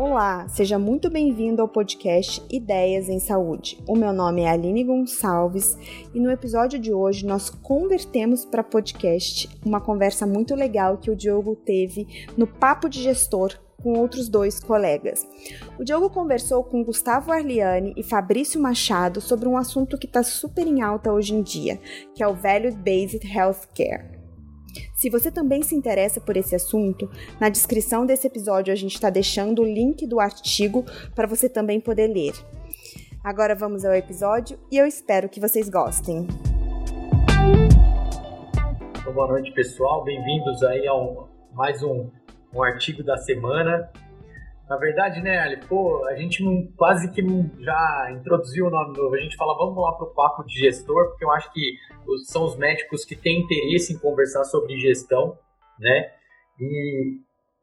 Olá, seja muito bem-vindo ao podcast Ideias em Saúde. O meu nome é Aline Gonçalves e no episódio de hoje nós convertemos para podcast uma conversa muito legal que o Diogo teve no Papo de Gestor com outros dois colegas. O Diogo conversou com Gustavo Arliani e Fabrício Machado sobre um assunto que está super em alta hoje em dia, que é o Value Based Healthcare. Se você também se interessa por esse assunto, na descrição desse episódio a gente está deixando o link do artigo para você também poder ler. Agora vamos ao episódio e eu espero que vocês gostem. Então, boa noite, pessoal. Bem-vindos aí a um, mais um, um artigo da semana. Na verdade, né, Ali, pô, a gente não, quase que não já introduziu o nome novo. A gente fala, vamos lá pro papo de gestor, porque eu acho que são os médicos que têm interesse em conversar sobre gestão, né? E,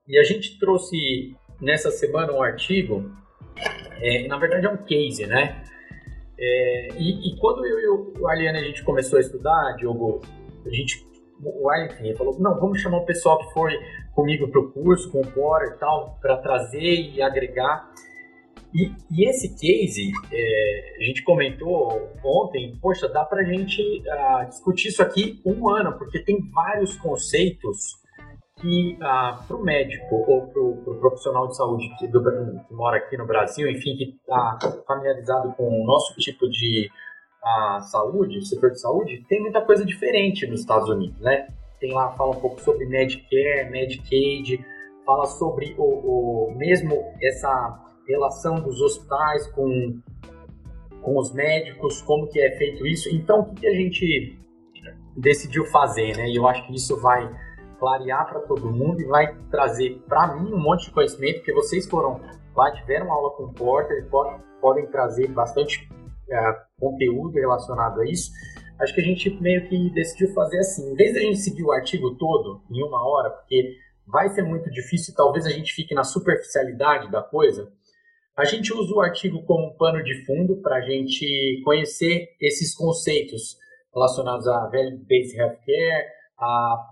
e a gente trouxe nessa semana um artigo, é, na verdade é um case, né? É, e, e, quando eu e o Aliane a gente começou a estudar, Diogo, a gente, o Aliane falou, não, vamos chamar o pessoal que foi comigo para o curso, com o Bora e tal, para trazer e agregar. E, e esse case, é, a gente comentou ontem, poxa, dá para a gente uh, discutir isso aqui um ano, porque tem vários conceitos que ah, para o médico ou para o pro profissional de saúde que, do, que, mora aqui no Brasil, enfim, que está familiarizado com o nosso tipo de uh, saúde, setor de saúde, tem muita coisa diferente nos Estados Unidos, né? tem lá, fala um pouco sobre Medicare, Medicaid, fala sobre o, o mesmo essa relação dos hospitais com, com os médicos, como que é feito isso. Então, o que, que a gente decidiu fazer, né? E eu acho que isso vai clarear para todo mundo e vai trazer para mim um monte de conhecimento, porque vocês foram lá, tiveram aula com o Porter, podem, podem trazer bastante conteúdo relacionado a isso acho que a gente meio que decidiu fazer assim. Em vez a gente seguir o artigo todo em uma hora, porque vai ser muito difícil e talvez a gente fique na superficialidade da coisa, a gente usa o artigo como um pano de fundo para a gente conhecer esses conceitos relacionados a Value-Based Healthcare, a,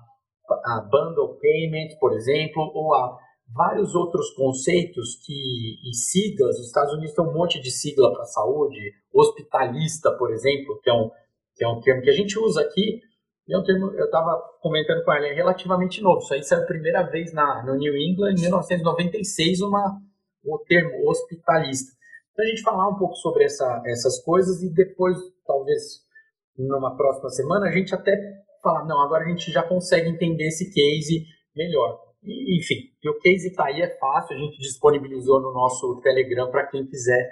a Bundle Payment, por exemplo, ou a vários outros conceitos que, e siglas. Os Estados Unidos tem um monte de sigla para saúde, hospitalista, por exemplo, que é um que é um termo que a gente usa aqui, e é um termo, eu estava comentando com ela, é relativamente novo. Isso aí saiu a primeira vez na, no New England, em 1996, uma, o termo hospitalista. Então a gente falar um pouco sobre essa, essas coisas e depois, talvez, numa próxima semana, a gente até falar, não, agora a gente já consegue entender esse case melhor. E, enfim, o case está aí, é fácil, a gente disponibilizou no nosso Telegram para quem quiser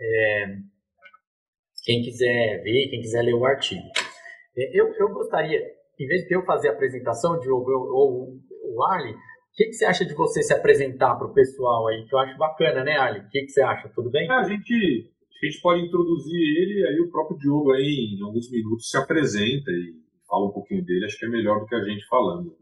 é, quem quiser ver, quem quiser ler o artigo. É, eu, eu gostaria, em vez de eu fazer a apresentação, Diogo, ou o Ali, o que, que, você acha de você se apresentar para o pessoal aí? Que eu acho bacana, né, Ali? O que, que você acha? Tudo bem? É, a, gente, a gente pode introduzir ele, aí o próprio Diogo aí, em alguns minutos, se apresenta e fala um pouquinho dele. Acho que é melhor do que a gente falando.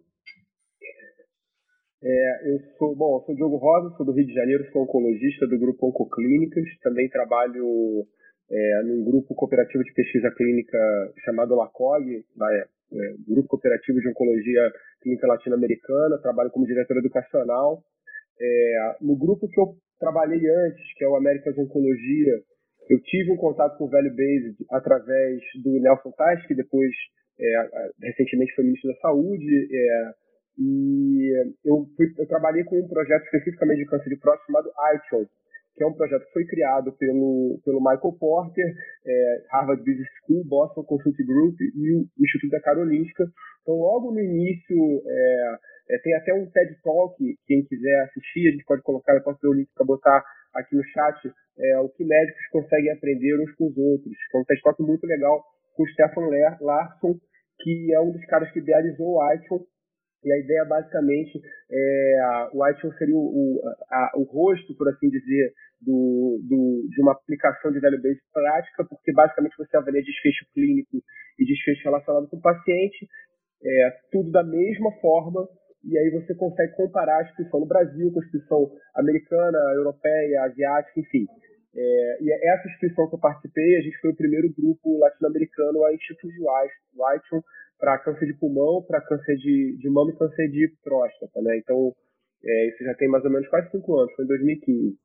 É, eu sou, bom, eu sou Diogo Rosa, sou do Rio de Janeiro, sou oncologista do grupo Oncoclínicas, também trabalho é, num grupo cooperativo de pesquisa clínica chamado LACOG, é, é, Grupo Cooperativo de Oncologia Clínica Latino-Americana, trabalho como diretor educacional. É, no grupo que eu trabalhei antes, que é o Américas Oncologia, eu tive um contato com o Velho Based através do Nelson Tais, que depois, é, recentemente, foi ministro da Saúde, é, e eu, fui, eu trabalhei com um projeto especificamente de câncer de próstata chamado ITION, que é um projeto que foi criado pelo, pelo Michael Porter, é, Harvard Business School, Boston Consulting Group e o Instituto da Karolinska. Então, logo no início, é, é, tem até um TED Talk, quem quiser assistir, a gente pode colocar, eu posso ver o link para botar aqui no chat, é, o que médicos conseguem aprender uns com os outros. É um TED Talk muito legal com o Stefan Larson, que é um dos caras que idealizou o iTunes e a ideia, basicamente, é o iTunes seria o, o, a, o rosto, por assim dizer, do, do, de uma aplicação de value-based prática, porque, basicamente, você avalia desfecho clínico e desfecho relacionado com o paciente, é, tudo da mesma forma, e aí você consegue comparar a instituição no Brasil com a instituição americana, europeia, asiática, enfim. É, e essa instituição que eu participei, a gente foi o primeiro grupo latino-americano a instituir o iTunes para câncer de pulmão, para câncer de, de mama e câncer de próstata, né? Então, É, isso já tem mais ou menos quase cinco anos, foi em 2015.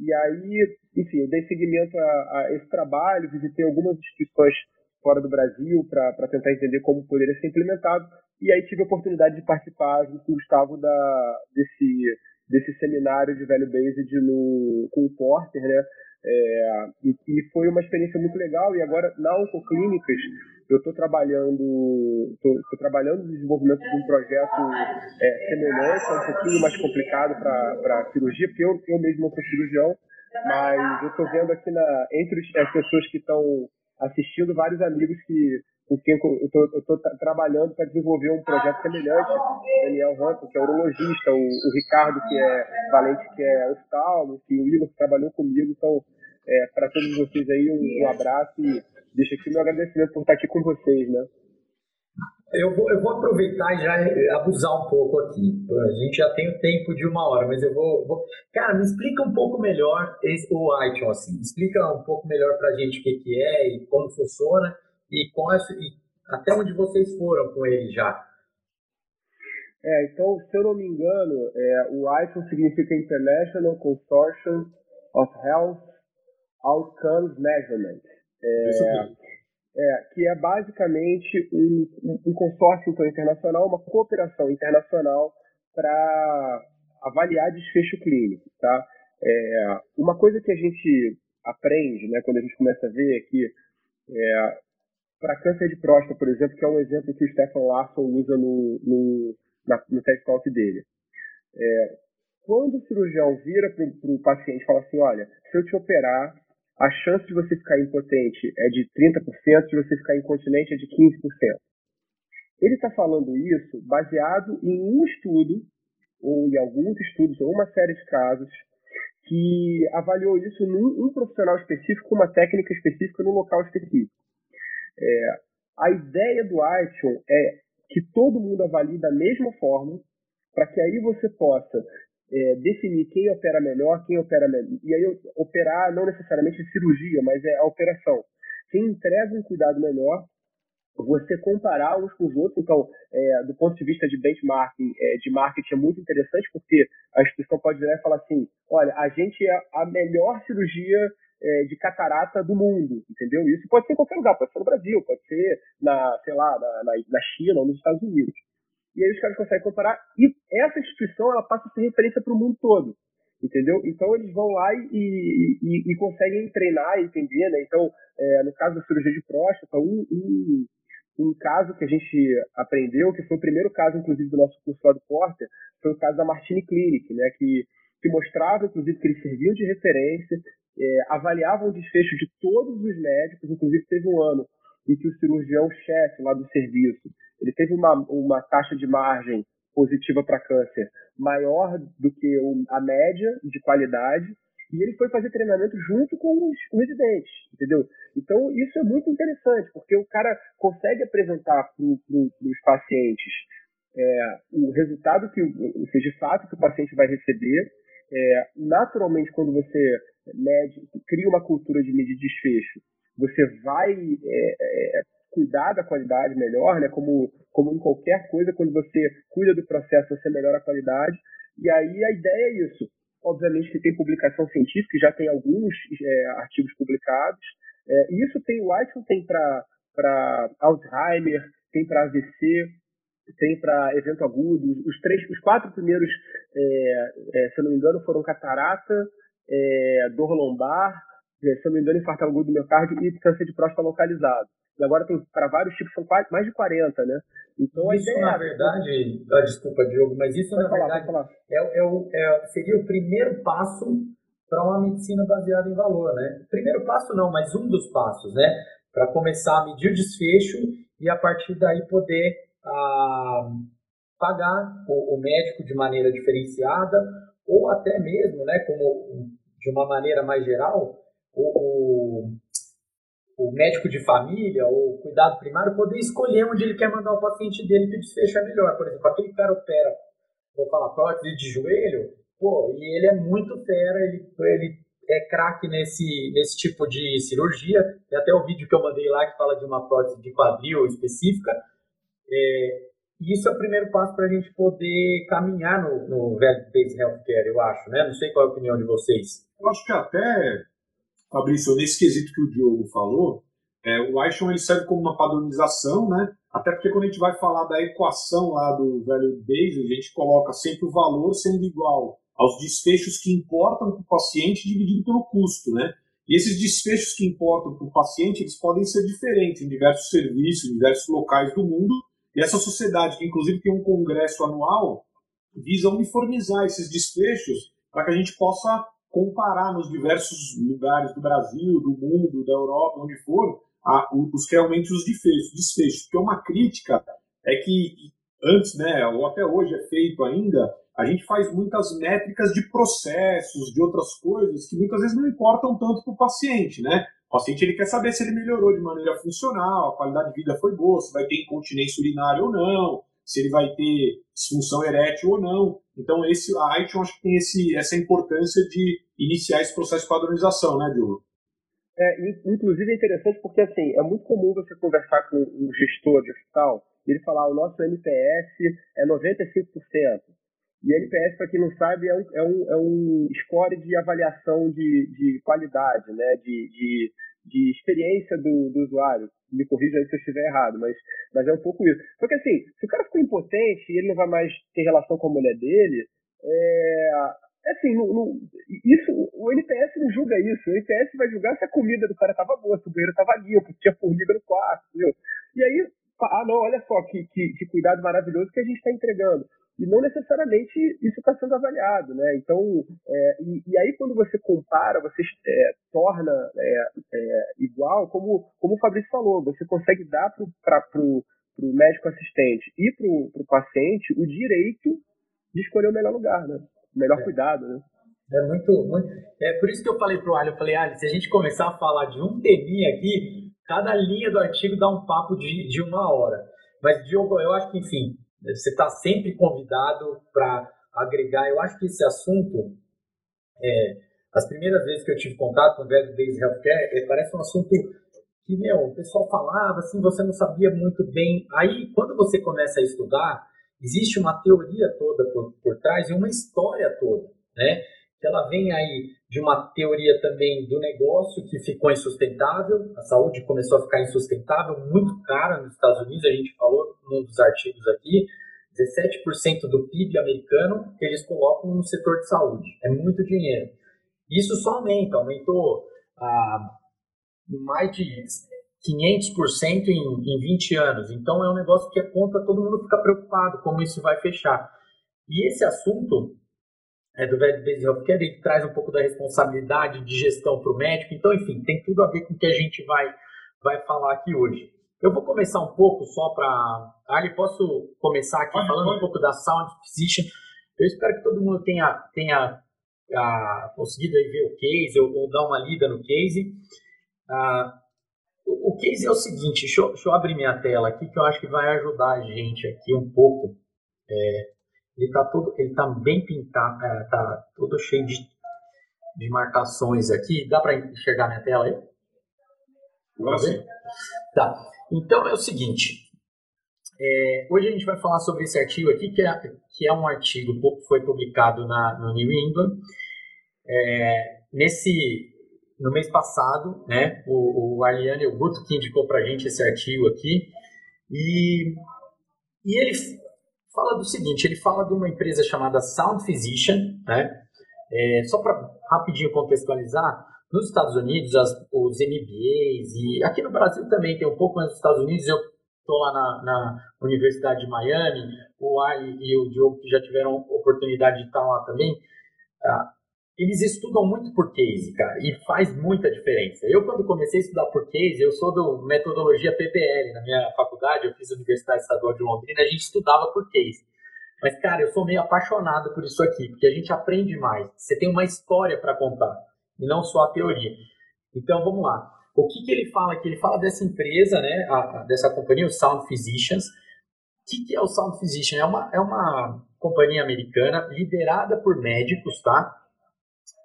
E aí, enfim, eu dei seguimento a, a esse trabalho, visitei algumas instituições fora do Brasil para tentar entender como poderia ser implementado. E aí tive a oportunidade de participar junto com o Gustavo da, desse, desse seminário de Value Based no, com o Porter, né? É, e, e, foi uma experiência muito legal. E agora, na Oncoclínicas, eu estou trabalhando, tô, trabalhando no desenvolvimento de um projeto é, semelhante, um pouquinho mais complicado para cirurgia, porque eu, eu mesmo não sou cirurgião, mas eu estou vendo aqui na, entre as pessoas que estão assistindo vários amigos que com quem eu estou trabalhando para desenvolver um projeto semelhante. Daniel Hunter, que é urologista, o, o Ricardo, que é valente, que é oftalmo, e o Igor, que trabalhou comigo. Então, é, para todos vocês aí, um, um abraço e deixo aqui meu agradecimento por estar aqui com vocês, né? Eu vou, eu vou aproveitar e já abusar um pouco aqui. A gente já tem o tempo de uma hora, mas eu vou. vou... Cara, me explica um pouco melhor esse, o iTunes, assim. Explica um pouco melhor pra gente o que, que é e como funciona e, até onde vocês foram com ele já. É, então, se eu não me engano, é, o iTunes significa International Consortium of Health Outcomes Measurement. É, é, que é basicamente um, um, consórcio então, internacional, uma cooperação internacional para avaliar desfecho clínico. Tá? É, uma coisa que a gente aprende né, quando a gente começa a ver é que é, para câncer de próstata, por exemplo, que é um exemplo que o Stefan Larson usa no, no, na, no TED Talk dele. É, quando o cirurgião vira para o paciente e fala assim, olha, se eu te operar, a chance de você ficar impotente é de 30%, de você ficar incontinente é de 15%. Ele está falando isso baseado em um estudo, ou em alguns estudos, ou uma série de casos, que avaliou isso num um profissional específico, uma técnica específica, num local específico. É, a ideia do Action é que todo mundo avalie da mesma forma, para que aí você possa é, definir quem opera melhor, quem opera melhor. E aí, operar não necessariamente cirurgia, mas é a operação. Quem entrega um cuidado melhor, você comparar uns com os outros. Então, é, do ponto de vista de benchmarking, é, de marketing, é muito interessante, porque a instituição pode virar e falar assim: olha, a gente é a melhor cirurgia é, de catarata do mundo, entendeu? Isso pode ser em qualquer lugar, pode ser no Brasil, pode ser na, sei lá, na, na China ou nos Estados Unidos e aí os caras conseguem comparar, e essa instituição ela passa a ser referência para o mundo todo, entendeu? Então eles vão lá e, e, e conseguem treinar e entender, né? Então, é, no caso da cirurgia de próstata, um, um, um, caso que a gente aprendeu, que foi o primeiro caso, inclusive, do nosso curso lá do Porter, foi o caso da Martini Clinic, né? Que, que mostrava, inclusive, que eles serviam de referência, é, avaliavam o desfecho de todos os médicos, inclusive teve um ano em que o cirurgião-chefe lá do serviço ele teve uma, uma taxa de margem positiva para câncer maior do que a média de qualidade e ele foi fazer treinamento junto com os, residentes, entendeu? Então isso é muito interessante porque o cara consegue apresentar para os pacientes é, o resultado que, ou seja, de fato que o paciente vai receber. É, naturalmente, quando você mede, cria uma cultura de medir desfecho, você vai é, é cuidar da qualidade melhor, né? Como, como em qualquer coisa, quando você cuida do processo, você melhora a qualidade. E aí a ideia é isso. Obviamente que tem publicação científica, já tem alguns é, artigos publicados. É, isso tem o White tem para Alzheimer, tem para AVC, tem para evento agudo. Os três, os quatro primeiros, é, é, se eu não me engano, foram catarata, é, dor lombar, é, se eu não me engano, infarto agudo do miocárdio e câncer de próstata localizado. E agora tem para vários tipos, são quase, mais de 40, né? Então isso, ideia, na é verdade, ah, desculpa, Diogo, mas isso na falar, verdade é, é, é, seria o primeiro passo para uma medicina baseada em valor, né? Primeiro passo não, mas um dos passos, né? Para começar a medir o desfecho e a partir daí poder ah, pagar o, o, médico de maneira diferenciada ou até mesmo, né, como de uma maneira mais geral, o, o o médico de família ou cuidado primário poder escolher onde ele quer mandar o paciente dele que o desfecho é melhor. Por exemplo, aquele cara opera, vou falar, prótese de joelho, pô, e ele é muito fera, ele, ele é craque nesse, nesse tipo de cirurgia. Tem até o vídeo que eu mandei lá que fala de uma prótese de quadril específica. É, isso é o primeiro passo para a gente poder caminhar no, no Value-Based Healthcare, eu acho, né? Não sei qual é a opinião de vocês. Eu acho que até, Fabrício, nesse quesito que o Diogo falou, é, o Aishon ele serve como uma padronização, né? Até porque quando a gente vai falar da equação lá do Value Based, a gente coloca sempre o valor sendo igual aos desfechos que importam para o paciente dividido pelo custo, né? E esses desfechos que importam para o paciente, eles podem ser diferentes em diversos serviços, em diversos locais do mundo. E essa sociedade, que inclusive tem um congresso anual, visa uniformizar esses desfechos para que a gente possa comparar nos diversos lugares do Brasil, do mundo, da Europa, onde for, a, os realmente os desfechos, desfechos. Porque uma crítica é que antes, né, ou até hoje é feito ainda, a gente faz muitas métricas de processos, de outras coisas, que muitas vezes não importam tanto para o paciente, né? O paciente ele quer saber se ele melhorou de maneira funcional, a qualidade de vida foi boa, se vai ter incontinência urinária ou não, se ele vai ter disfunção erétil ou não. Então, esse, a ITION acho que tem esse, essa importância de iniciar esse processo de padronização, né, Diogo? É, inclusive é interessante porque assim, é muito comum você conversar com um gestor de hospital e ele falar o nosso NPS é 95%. E NPS, para quem não sabe, é um, é um, é um score de avaliação de, de qualidade, né? de, de, de experiência do, do usuário. Me corrija aí se eu estiver errado, mas, mas é um pouco isso. Só que assim, se o cara ficou impotente e ele não vai mais ter relação com a mulher dele, é, é assim, não, não, isso, o NPS não julga isso. O NPS vai julgar se a comida do cara estava boa, se o banheiro estava limpo, se tinha formiga no quarto, entendeu? E aí, ah, não, olha só que, que, que cuidado maravilhoso que a gente está entregando e não necessariamente isso está sendo avaliado, né? Então, é, e, e, aí quando você compara, você é, torna é, é igual, como, como o Fabrício falou, você consegue dar para o médico assistente e para o paciente o direito de escolher o melhor lugar, né? O melhor é. cuidado, né? É muito, muito. É por isso que eu falei pro Ali, eu falei, Ali, se a gente começar a falar de um teminha aqui, cada linha do artigo dá um papo de, de uma hora. Mas, Diogo, eu acho que, enfim, você está sempre convidado para agregar. Eu acho que esse assunto, é, as primeiras vezes que eu tive contato com o Value Based Healthcare, é, parece um assunto que, meu, o pessoal falava assim, você não sabia muito bem. Aí, quando você começa a estudar, existe uma teoria toda por, por trás e uma história toda, né? Ela vem aí de uma teoria também do negócio que ficou insustentável, a saúde começou a ficar insustentável, muito cara nos Estados Unidos, a gente falou num dos artigos aqui, 17% do PIB americano eles colocam no setor de saúde. É muito dinheiro. Isso só aumenta, aumentou ah, mais de 500% em, em 20 anos. Então é um negócio que a conta todo mundo fica preocupado como isso vai fechar. E esse assunto é, do Value Based Healthcare, ele traz um pouco da responsabilidade de gestão para o médico. Então, enfim, tem tudo a ver com o que a gente vai, vai falar aqui hoje. Eu vou começar um pouco só para. Ali, posso começar aqui falando um pouco da Sound Physician. Eu espero que todo mundo tenha, tenha ah, conseguido aí ver o case ou, ou, dar uma lida no case. Ah, o, o, case é o seguinte: deixa eu, deixa eu, abrir minha tela aqui que eu acho que vai ajudar a gente aqui um pouco. É, ele está todo, ele tá bem pintado, é, tá todo cheio de, de marcações aqui. Dá para enxergar minha tela aí? Agora sim. Tá. Então é o seguinte. É, hoje a gente vai falar sobre esse artigo aqui, que é, que é um artigo que foi publicado na, no New England. É, nesse, no mês passado, né, o, o Arliane o Guto que indicou para a gente esse artigo aqui. E, e ele fala do seguinte, ele fala de uma empresa chamada Sound Physician, né? É, só para rapidinho contextualizar, nos Estados Unidos, as, os MBAs, e aqui no Brasil também tem um pouco, mas nos Estados Unidos eu estou lá na, na, Universidade de Miami, o Ali e o Diogo que já tiveram oportunidade de estar lá também, ah, eles estudam muito por case, cara, e faz muita diferença. Eu, quando comecei a estudar por case, eu sou do metodologia PBL, na minha faculdade, eu fiz a Universidade Estadual de Londrina, a gente estudava por case. Mas, cara, eu sou meio apaixonado por isso aqui, porque a gente aprende mais. Você tem uma história para contar, e não só a teoria. Então, vamos lá. O que, que ele fala aqui? Ele fala dessa empresa, né, a, a, dessa companhia, o Sound Physicians. O que, que é o Sound Physician? É uma, é uma companhia americana liderada por médicos, tá?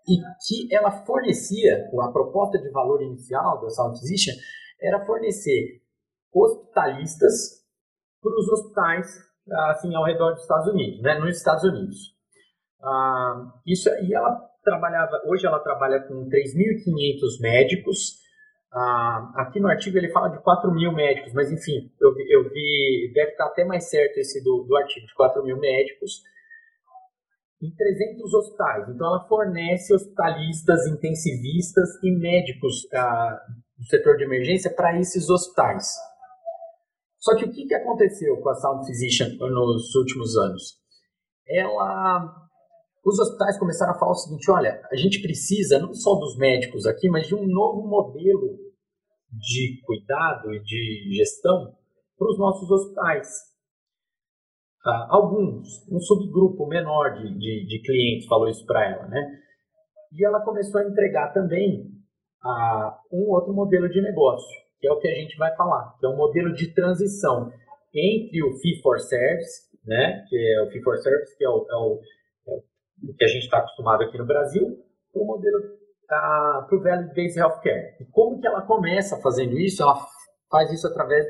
E que ela fornecia, a proposta de valor inicial da Sound Physician era fornecer hospitalistas para os hospitais assim ao redor dos Estados Unidos, né? Nos Estados Unidos. Ah, isso e ela trabalhava, hoje ela trabalha com 3.500 médicos. Ah, aqui no artigo ele fala de 4 mil médicos, mas enfim, eu, eu vi, deve estar até mais certo esse do, do artigo, de 4 mil médicos em 300 hospitais. Então, ela fornece hospitalistas, intensivistas e médicos ah, do setor de emergência para esses hospitais. Só que o que, que aconteceu com a Sound Physician nos últimos anos? Ela, os hospitais começaram a falar o seguinte: olha, a gente precisa não só dos médicos aqui, mas de um novo modelo de cuidado e de gestão para os nossos hospitais. Uh, alguns, um subgrupo menor de, de, de clientes falou isso para ela, né? E ela começou a entregar também uh, um outro modelo de negócio, que é o que a gente vai falar, que é um modelo de transição entre o fee for service, né? Que é o fee for service, que é o, é o, é o que a gente está acostumado aqui no Brasil, para o modelo uh, para o Value Based Healthcare. E como que ela começa fazendo isso? Ela faz isso através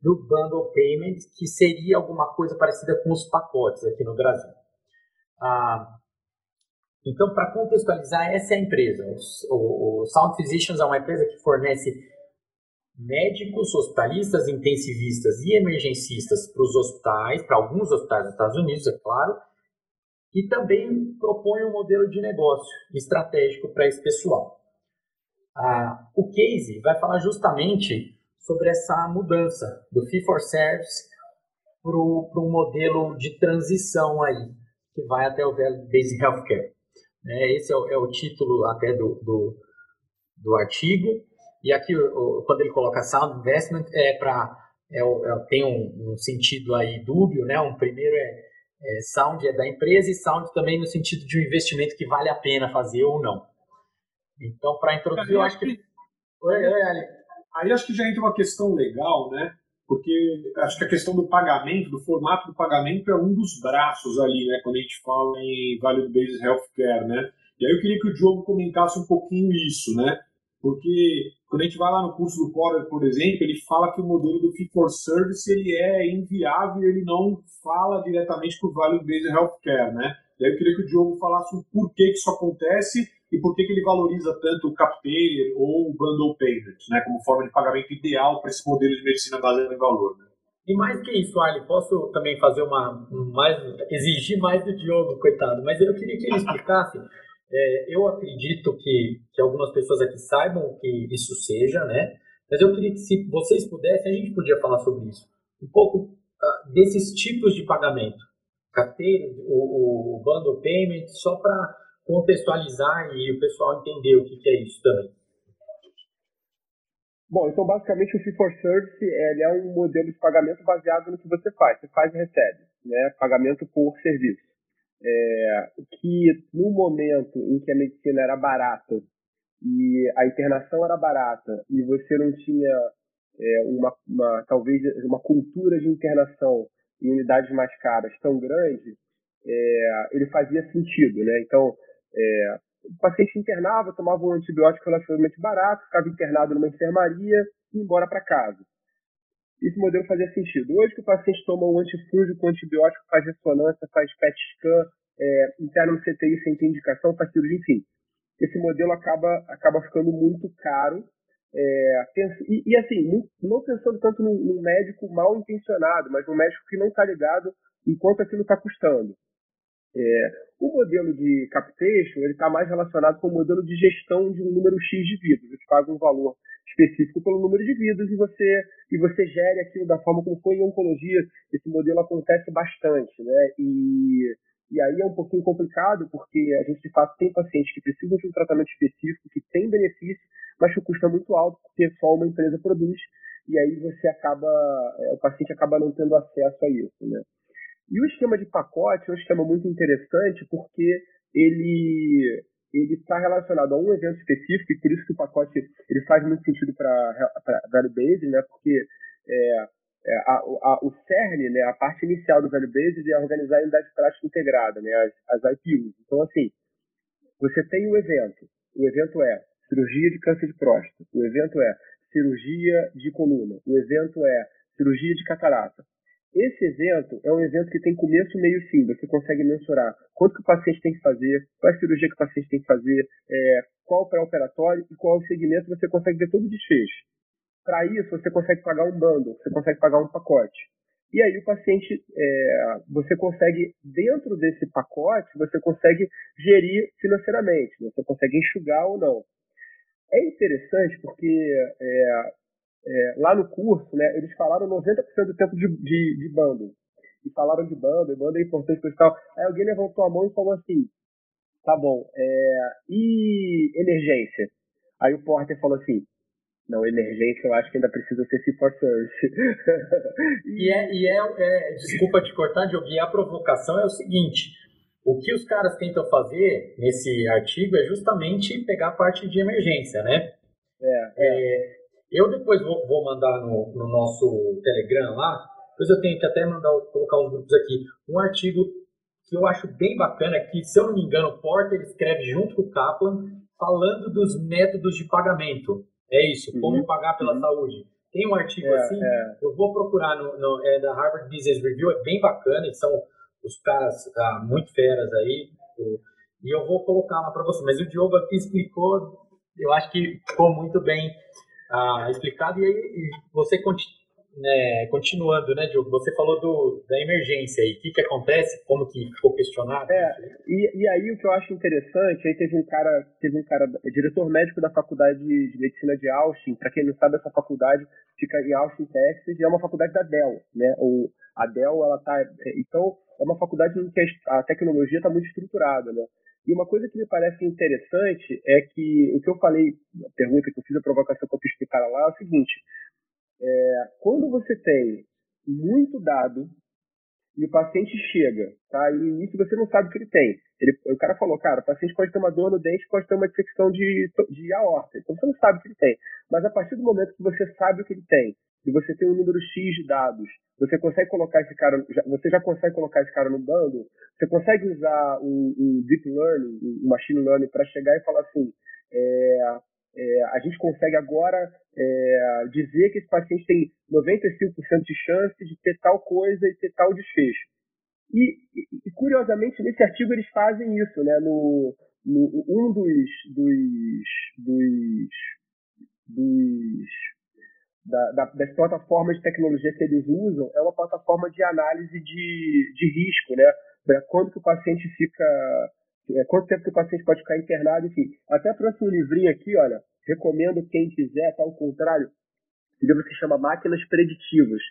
do Bundle Payment, que seria alguma coisa parecida com os pacotes aqui no Brasil. Ah, então, para contextualizar, essa é a empresa. O, o Sound Physicians é uma empresa que fornece médicos, hospitalistas, intensivistas e emergencistas para os hospitais, para alguns hospitais dos Estados Unidos, é claro, e também propõe um modelo de negócio estratégico para esse pessoal. Ah, o case vai falar justamente sobre essa mudança do fee for service para um modelo de transição aí, que vai até o Value Based Healthcare. É, esse é o, é o, título até do, do, do artigo. E aqui, o, quando ele coloca Sound Investment, é para é, é, tem um, um, sentido aí dúbio, né? Um primeiro é, é, Sound é da empresa e Sound também no sentido de um investimento que vale a pena fazer ou não. Então, para introduzir, eu acho que... Oi, oi, Ali. Aí acho que já entra uma questão legal, né? Porque acho que a questão do pagamento, do formato do pagamento é um dos braços ali, né? Quando a gente fala em Value Based Healthcare, né? E aí eu queria que o Diogo comentasse um pouquinho isso, né? Porque quando a gente vai lá no curso do Porter, por exemplo, ele fala que o modelo do Fee for Service ele é inviável, ele não fala diretamente com o Value Based Healthcare, né? E aí eu queria que o Diogo falasse o porquê que isso acontece e por que, que ele valoriza tanto o cap ou o bundle payment, né, como forma de pagamento ideal para esse modelo de medicina baseada em valor. Né? E mais que isso, Ali, posso também fazer uma mais exigir mais do Diogo, coitado, mas eu queria que ele explicasse. É, eu acredito que, que algumas pessoas aqui saibam que isso seja, né? Mas eu queria que se vocês pudessem, a gente podia falar sobre isso. Um pouco uh, desses tipos de pagamento. Carteira, o, o bundle payment, só para contextualizar e o pessoal entender o que, que é isso também. Bom, então basicamente o Fee for Service ele é um modelo de pagamento baseado no que você faz. Você faz e recebe, né? Pagamento por serviço. É, que no momento em que a medicina era barata e a internação era barata e você não tinha é, uma, uma, talvez uma cultura de internação em unidades mais caras tão grande, é, ele fazia sentido, né? Então é, o paciente internava, tomava um antibiótico relativamente barato, ficava internado numa enfermaria e ia embora para casa. Esse modelo fazia sentido. Hoje que o paciente toma um antifúngico, um antibiótico, faz ressonância, faz PET scan, é, interna no CTI sem ter indicação, faz cirurgia, enfim. Esse modelo acaba, acaba ficando muito caro. É, e, e, assim, não pensando tanto num, num médico mal intencionado, mas num médico que não está ligado em quanto aquilo está custando. É, o modelo de capitation está mais relacionado com o modelo de gestão de um número X de vidas. Você paga um valor específico pelo número de vidas e você, e você gere aquilo da forma como foi em oncologia. Esse modelo acontece bastante. Né? E, e aí é um pouquinho complicado porque a gente de fato tem pacientes que precisam de um tratamento específico, que tem benefício, mas que o custo é muito alto porque só uma empresa produz. E aí você acaba, é, o paciente acaba não tendo acesso a isso. Né? E o esquema de pacote é um esquema muito interessante porque ele ele está relacionado a um evento específico e por isso que o pacote ele faz muito sentido para value based, né? Porque é, é, a, a, o CERN, né, a parte inicial do value based é organizar a unidade prática integrada, né, as, as IPUs. Então assim, você tem o um evento. O evento é cirurgia de câncer de próstata. O evento é cirurgia de coluna. O evento é cirurgia de catarata. Esse evento é um evento que tem começo, meio e fim. Você consegue mensurar quanto que o paciente tem que fazer, qual é a cirurgia que o paciente tem que fazer, é, qual pré-operatório e qual o segmento. Você consegue ver todo o desfecho. Para isso, você consegue pagar um bundle, você consegue pagar um pacote. E aí o paciente, é, você consegue, dentro desse pacote, você consegue gerir financeiramente, você consegue enxugar ou não. É interessante porque é, é, lá no curso, né, eles falaram 90% do tempo de, de, de bando. E falaram de bando, e bando é importante para tal. Aí alguém levantou a mão e falou assim, tá bom, é, e emergência? Aí o Porter falou assim, não, emergência eu acho que ainda precisa ser fee for service. e é, e é, é, desculpa te cortar, Diogo, e a provocação é o seguinte, o que os caras tentam fazer nesse artigo é justamente pegar a parte de emergência, né? É, é. É eu depois vou, vou mandar no, no, nosso Telegram lá, depois eu tenho que até mandar, colocar os grupos aqui, um artigo que eu acho bem bacana, que se eu não me engano, o Porter escreve junto com o Kaplan, falando dos métodos de pagamento. É isso, uhum. como pagar pela uhum. saúde. Tem um artigo é, assim, é. eu vou procurar no, no, é da Harvard Business Review, é bem bacana, eles são os caras ah, muito feras aí, o, e eu vou colocar lá para você. Mas o Diogo aqui explicou, eu acho que ficou muito bem ah, explicado. E aí, você né, continuando, né, Diogo? Você falou do, da emergência aí. O que, que acontece? Como que ficou questionado? É, e, e aí o que eu acho interessante, aí teve um cara, teve um cara, é diretor médico da faculdade de medicina de Austin. Para quem não sabe, essa faculdade fica em Austin, Texas, e é uma faculdade da Dell, né? O, a Dell, ela tá, é, então é uma faculdade em que a tecnologia está muito estruturada, né? E uma coisa que me parece interessante é que o que eu falei, a pergunta que eu fiz, a provocação que eu fiz para o cara lá é o seguinte: é, quando você tem muito dado e o paciente chega, tá? E no início você não sabe o que ele tem. Ele, o cara falou, cara, o paciente pode ter uma dor no dente, pode ter uma infecção de, de aorta. Então você não sabe o que ele tem. Mas a partir do momento que você sabe o que ele tem, e você tem um número X de dados, você consegue colocar esse cara, você já consegue colocar esse cara no bando, você consegue usar um, um deep learning, um machine learning para chegar e falar assim, é, é, a gente consegue agora é, dizer que esse paciente tem 95% de chance de ter tal coisa e ter tal desfecho. E, e, curiosamente nesse artigo eles fazem isso, né? No, no um dos dos, dos, dos da, da, das plataformas de tecnologia que eles usam é uma plataforma de análise de, de risco, né? Quanto que o paciente fica, é, quanto tempo que o paciente pode ficar internado, enfim. Até trouxe um livrinho aqui, olha, recomendo quem quiser, tá ao contrário. O livro se chama Máquinas Preditivas.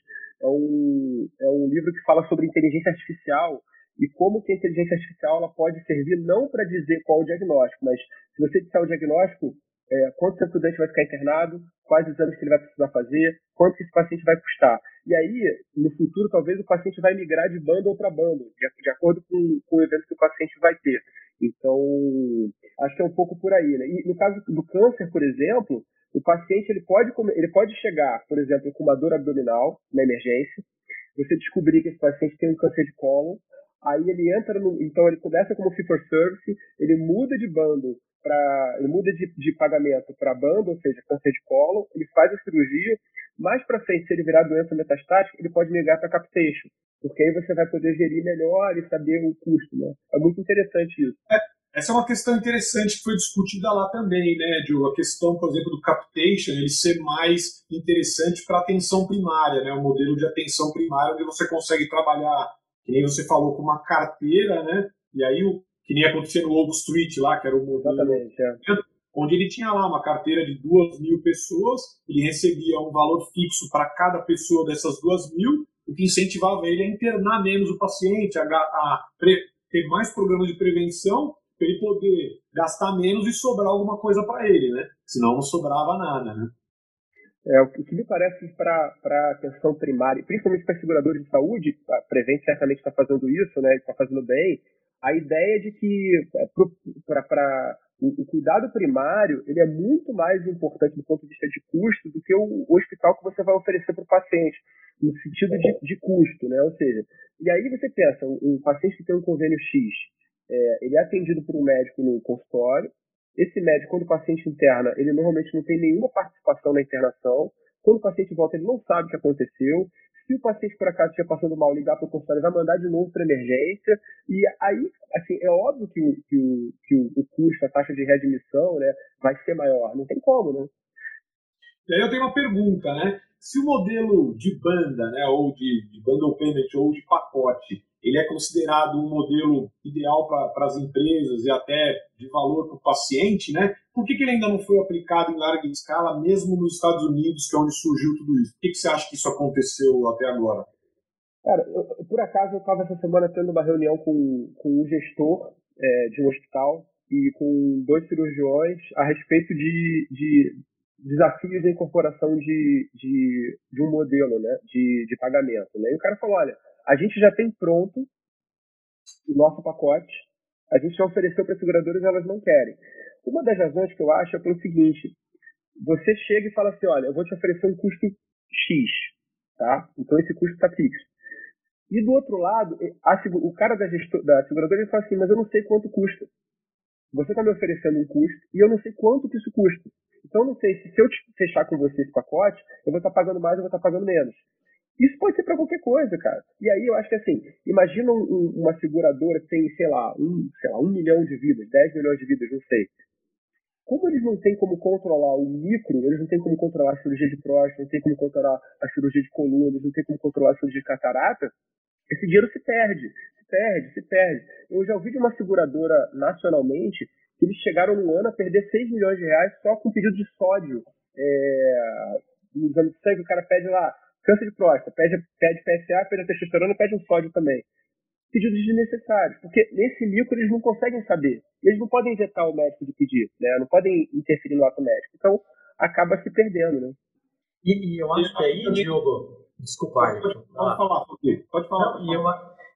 É um, é um livro que fala sobre inteligência artificial e como que a inteligência artificial ela pode servir não para dizer qual o diagnóstico, mas se você disser o diagnóstico, é, quanto tempo o doente vai ficar internado, quais exames que ele vai precisar fazer, quanto que esse paciente vai custar. E aí, no futuro, talvez o paciente vai migrar de banda para banda, de, de acordo com, com, o evento que o paciente vai ter. Então, acho que é um pouco por aí. Né? E no caso do câncer, por exemplo, o paciente ele pode, ele pode chegar, por exemplo, com uma dor abdominal na emergência, você descobrir que esse paciente tem um câncer de cólon, aí ele entra no, então ele começa como fee for service, ele muda de bando para ele muda de, de pagamento para banda, ou seja, câncer de colo, ele faz a cirurgia, mais para frente, se ele virar doença metastática, ele pode migrar para capitation, porque aí você vai poder gerir melhor e saber o custo, né? É muito interessante isso. É, essa é uma questão interessante que foi discutida lá também, né, Diogo? A questão, por exemplo, do capitation, ele ser mais interessante para atenção primária, né? O modelo de atenção primária, onde você consegue trabalhar, que nem você falou, com uma carteira, né? E aí o que nem acontecia no Oak Street lá, que era o modelo. É. Onde ele tinha lá uma carteira de duas mil pessoas, ele recebia um valor fixo para cada pessoa dessas duas mil, o que incentivava ele a internar menos o paciente, a, a ter mais programas de prevenção, para ele poder gastar menos e sobrar alguma coisa para ele, né? Senão não sobrava nada, né? É, o que me parece para a atenção primária, principalmente para seguradores de saúde, a Prevent certamente está fazendo isso, né? Está fazendo bem, a ideia de que é, para o, o, cuidado primário ele é muito mais importante do ponto de vista de custo do que o, hospital que você vai oferecer para o paciente, no sentido de, de, custo, né? Ou seja, e aí você pensa, um, um paciente que tem um convênio X, é, ele é atendido por um médico no consultório, esse médico, quando o paciente interna, ele normalmente não tem nenhuma participação na internação, quando o paciente volta, ele não sabe o que aconteceu, se o paciente por acaso estiver passando mal, ligar para o consultório, vai mandar de novo para emergência. E aí, assim, é óbvio que o, que o, que o, custo, a taxa de readmissão, né, vai ser maior. Não tem como, né? E aí eu tenho uma pergunta, né? Se o modelo de banda, né, ou de, de bundle payment, ou de pacote, ele é considerado um modelo ideal para as empresas e até de valor para o paciente, né? Por que, que, ele ainda não foi aplicado em larga escala, mesmo nos Estados Unidos, que é onde surgiu tudo isso? Por que, que você acha que isso aconteceu até agora? Cara, eu, por acaso eu estava essa semana tendo uma reunião com, com um gestor é, de um hospital e com dois cirurgiões a respeito de, de desafios da incorporação de, de, de um modelo né, de, de pagamento. Né? E o cara falou, olha, a gente já tem pronto o nosso pacote, a gente já ofereceu para as seguradoras elas não querem. Uma das razões que eu acho é pelo seguinte, você chega e fala assim, olha, eu vou te oferecer um custo X, tá? Então esse custo está fixo. E do outro lado, a, o cara da, gestor, da seguradora ele fala assim, mas eu não sei quanto custa. Você está me oferecendo um custo e eu não sei quanto que isso custa. Então eu não sei se, se eu fechar com você esse pacote, eu vou estar tá pagando mais ou vou estar tá pagando menos. Isso pode ser para qualquer coisa, cara. E aí eu acho que assim, imagina um, uma seguradora que tem, sei lá, um, sei lá, um milhão de vidas, 10 milhões de vidas, não sei. Como eles não têm como controlar o micro, eles não têm como controlar a cirurgia de próstata, não têm como controlar a cirurgia de coluna, eles não têm como controlar a cirurgia de catarata, esse dinheiro se perde, se perde, se perde. Eu já ouvi de uma seguradora nacionalmente que eles chegaram no ano a perder 6 milhões de reais só com pedido de sódio é, no exame de sangue, o cara pede lá Câncer de próstata, pede, pede PSA, pede a testosterona, pede um sódio também. Pedidos desnecessários, porque nesse micro eles não conseguem saber. Eles não podem injetar o médico de pedir, né? Não podem interferir no ato médico. Então, acaba se perdendo, né? E, e eu acho que aí, Diogo, desculpa, pode, pode, pode falar, pode falar. Não, e eu,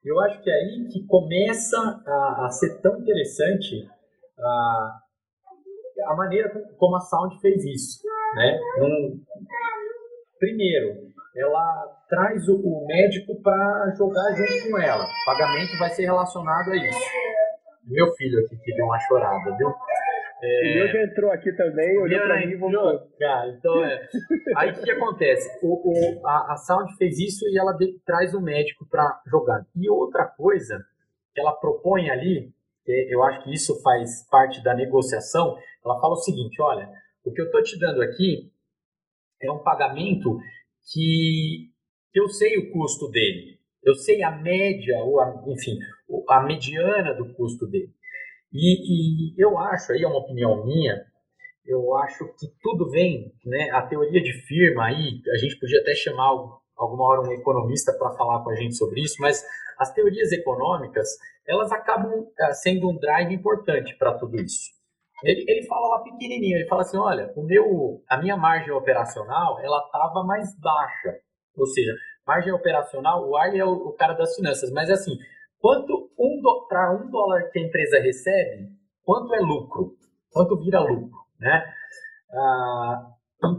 eu acho que é aí que começa a, a ser tão interessante a, a maneira como a Sound fez isso, né? Num, primeiro, ela traz o, o médico para jogar junto com ela. O pagamento vai ser relacionado a isso. Meu filho aqui que deu uma chorada, viu? É... O meu já entrou aqui também, olhou para mim e voltou. Cara, então é. Aí o que, que acontece? O, o, a, a Sound fez isso e ela de, traz o médico para jogar. E outra coisa que ela propõe ali, eu acho que isso faz parte da negociação, ela fala o seguinte: olha, o que eu estou te dando aqui é um pagamento que eu sei o custo dele, eu sei a média, ou a, enfim, a mediana do custo dele. E, e, eu acho, aí é uma opinião minha, eu acho que tudo vem, né, a teoria de firma aí, a gente podia até chamar alguma hora um economista para falar com a gente sobre isso, mas as teorias econômicas, elas acabam eh, sendo um drive importante para tudo isso. Ele, ele fala lá pequenininho, ele fala assim, olha, o meu, a minha margem operacional, ela estava mais baixa. Ou seja, margem operacional, o Arley é o, o, cara das finanças, mas assim, quanto um para um dólar que a empresa recebe, quanto é lucro? Quanto vira lucro, né? Ah,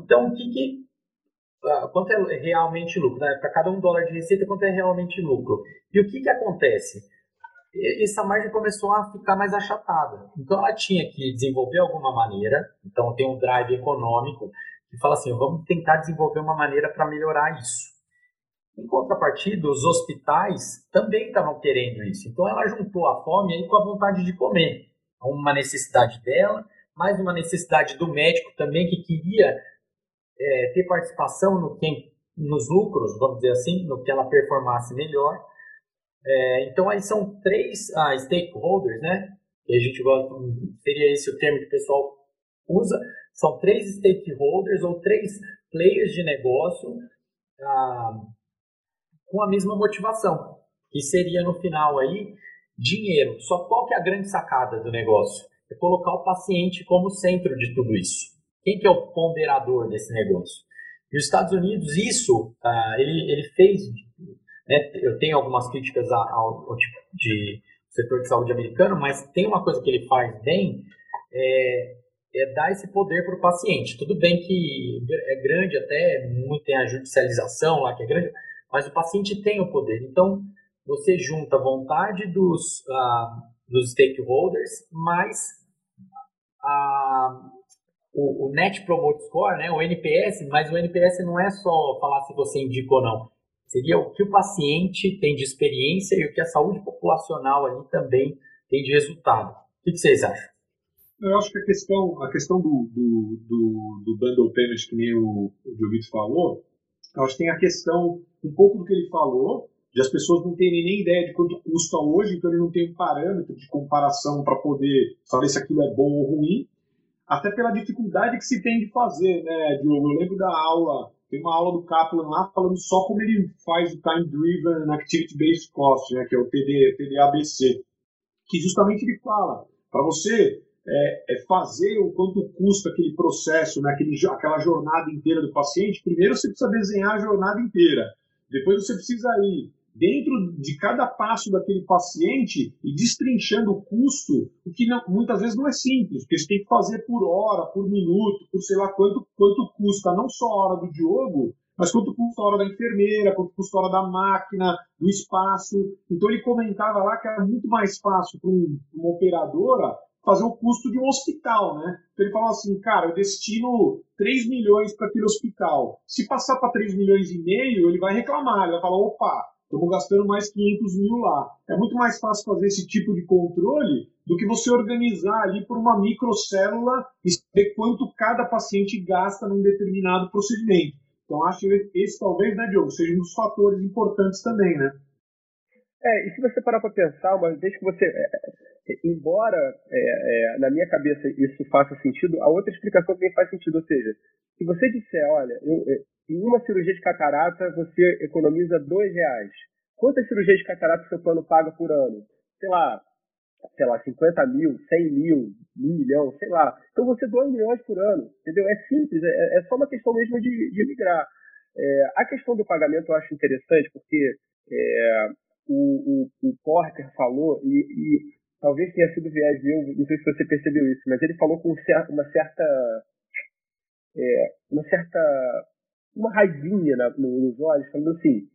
então, o que, que ah, quanto é realmente lucro? Né? Para cada um dólar de receita, quanto é realmente lucro? E o que, que acontece? Essa margem começou a ficar mais achatada. Então ela tinha que desenvolver alguma maneira, então tem um drive econômico que fala assim, vamos tentar desenvolver uma maneira para melhorar isso. Em contrapartida, os hospitais também estavam querendo isso. Então ela juntou a fome aí com a vontade de comer. Uma necessidade dela, mais uma necessidade do médico também que queria é, ter participação no que, nos lucros, vamos dizer assim, no que ela performasse melhor é, então aí são três ah, stakeholders, né? E a gente gosta, seria esse o termo que o pessoal usa. São três stakeholders ou três players de negócio ah, com a mesma motivação, que seria no final aí dinheiro. Só qual que é a grande sacada do negócio? É colocar o paciente como centro de tudo isso. Quem que é o ponderador desse negócio? E os Estados Unidos, isso, ah, ele, ele fez né? Eu tenho algumas críticas ao, ao, tipo de setor de saúde americano, mas tem uma coisa que ele faz bem, é, é dar esse poder para o paciente. Tudo bem que é grande até, muito tem a judicialização lá que é grande, mas o paciente tem o poder. Então, você junta a vontade dos, uh, dos stakeholders, mais a, o, o, Net Promote Score, né, o NPS, mas o NPS não é só falar se você indica ou não Seria o que o paciente tem de experiência e o que a saúde populacional ali também tem de resultado. O que vocês acham? Eu acho que a questão, a questão do, do, do, do bundle payment, que nem o, o Dioguito falou, eu acho que tem a questão, um pouco do que ele falou, de as pessoas não terem nem ideia de quanto custa hoje, então ele não tem um parâmetro de comparação para poder saber se aquilo é bom ou ruim, até pela dificuldade que se tem de fazer, né, Diogo? Eu lembro da aula, tem uma aula do Kaplan lá falando só como ele faz o Time Driven Activity Based Cost, né, que é o TD, TDABC, que justamente ele fala, para você é, é, fazer o quanto custa aquele processo, né, aquele, aquela jornada inteira do paciente, primeiro você precisa desenhar a jornada inteira. Depois você precisa ir dentro de cada passo daquele paciente e destrinchando o custo, o que não, muitas vezes não é simples, porque você tem que fazer por hora, por minuto, por sei lá quanto, quanto custa não só a hora do Diogo, mas quanto custa a hora da enfermeira, quanto custa a hora da máquina, do espaço. Então ele comentava lá que era muito mais fácil para um, uma operadora fazer o custo de um hospital, né? Então ele falou assim, cara, eu destino 3 milhões para aquele hospital. Se passar para 3 milhões e meio, ele vai reclamar, ele vai falar, opa, estamos gastando mais 500 mil lá. É muito mais fácil fazer esse tipo de controle do que você organizar ali por uma microcélula e saber quanto cada paciente gasta num determinado procedimento. Então acho que esse talvez, né, Diogo, seja um dos fatores importantes também, né? É, e se você parar para pensar, uma vez que você é, embora é, é, na minha cabeça isso faça sentido, a outra explicação também faz sentido. Ou seja, se você disser, olha, eu, é, em uma cirurgia de catarata você economiza dois reais. Quantas cirurgias de catarata seu plano paga por ano? Sei lá, sei lá, 50 mil, 100 mil, 1 milhão, sei lá. Então você 2 milhões por ano, entendeu? É simples, é, é só uma questão mesmo de, de migrar. É, a questão do pagamento eu acho interessante porque é, o, o, o Porter falou, e, e talvez tenha sido viés meu, não sei se você percebeu isso, mas ele falou com uma certa. É, uma certa. Uma raivinha na, nos olhos, falando assim: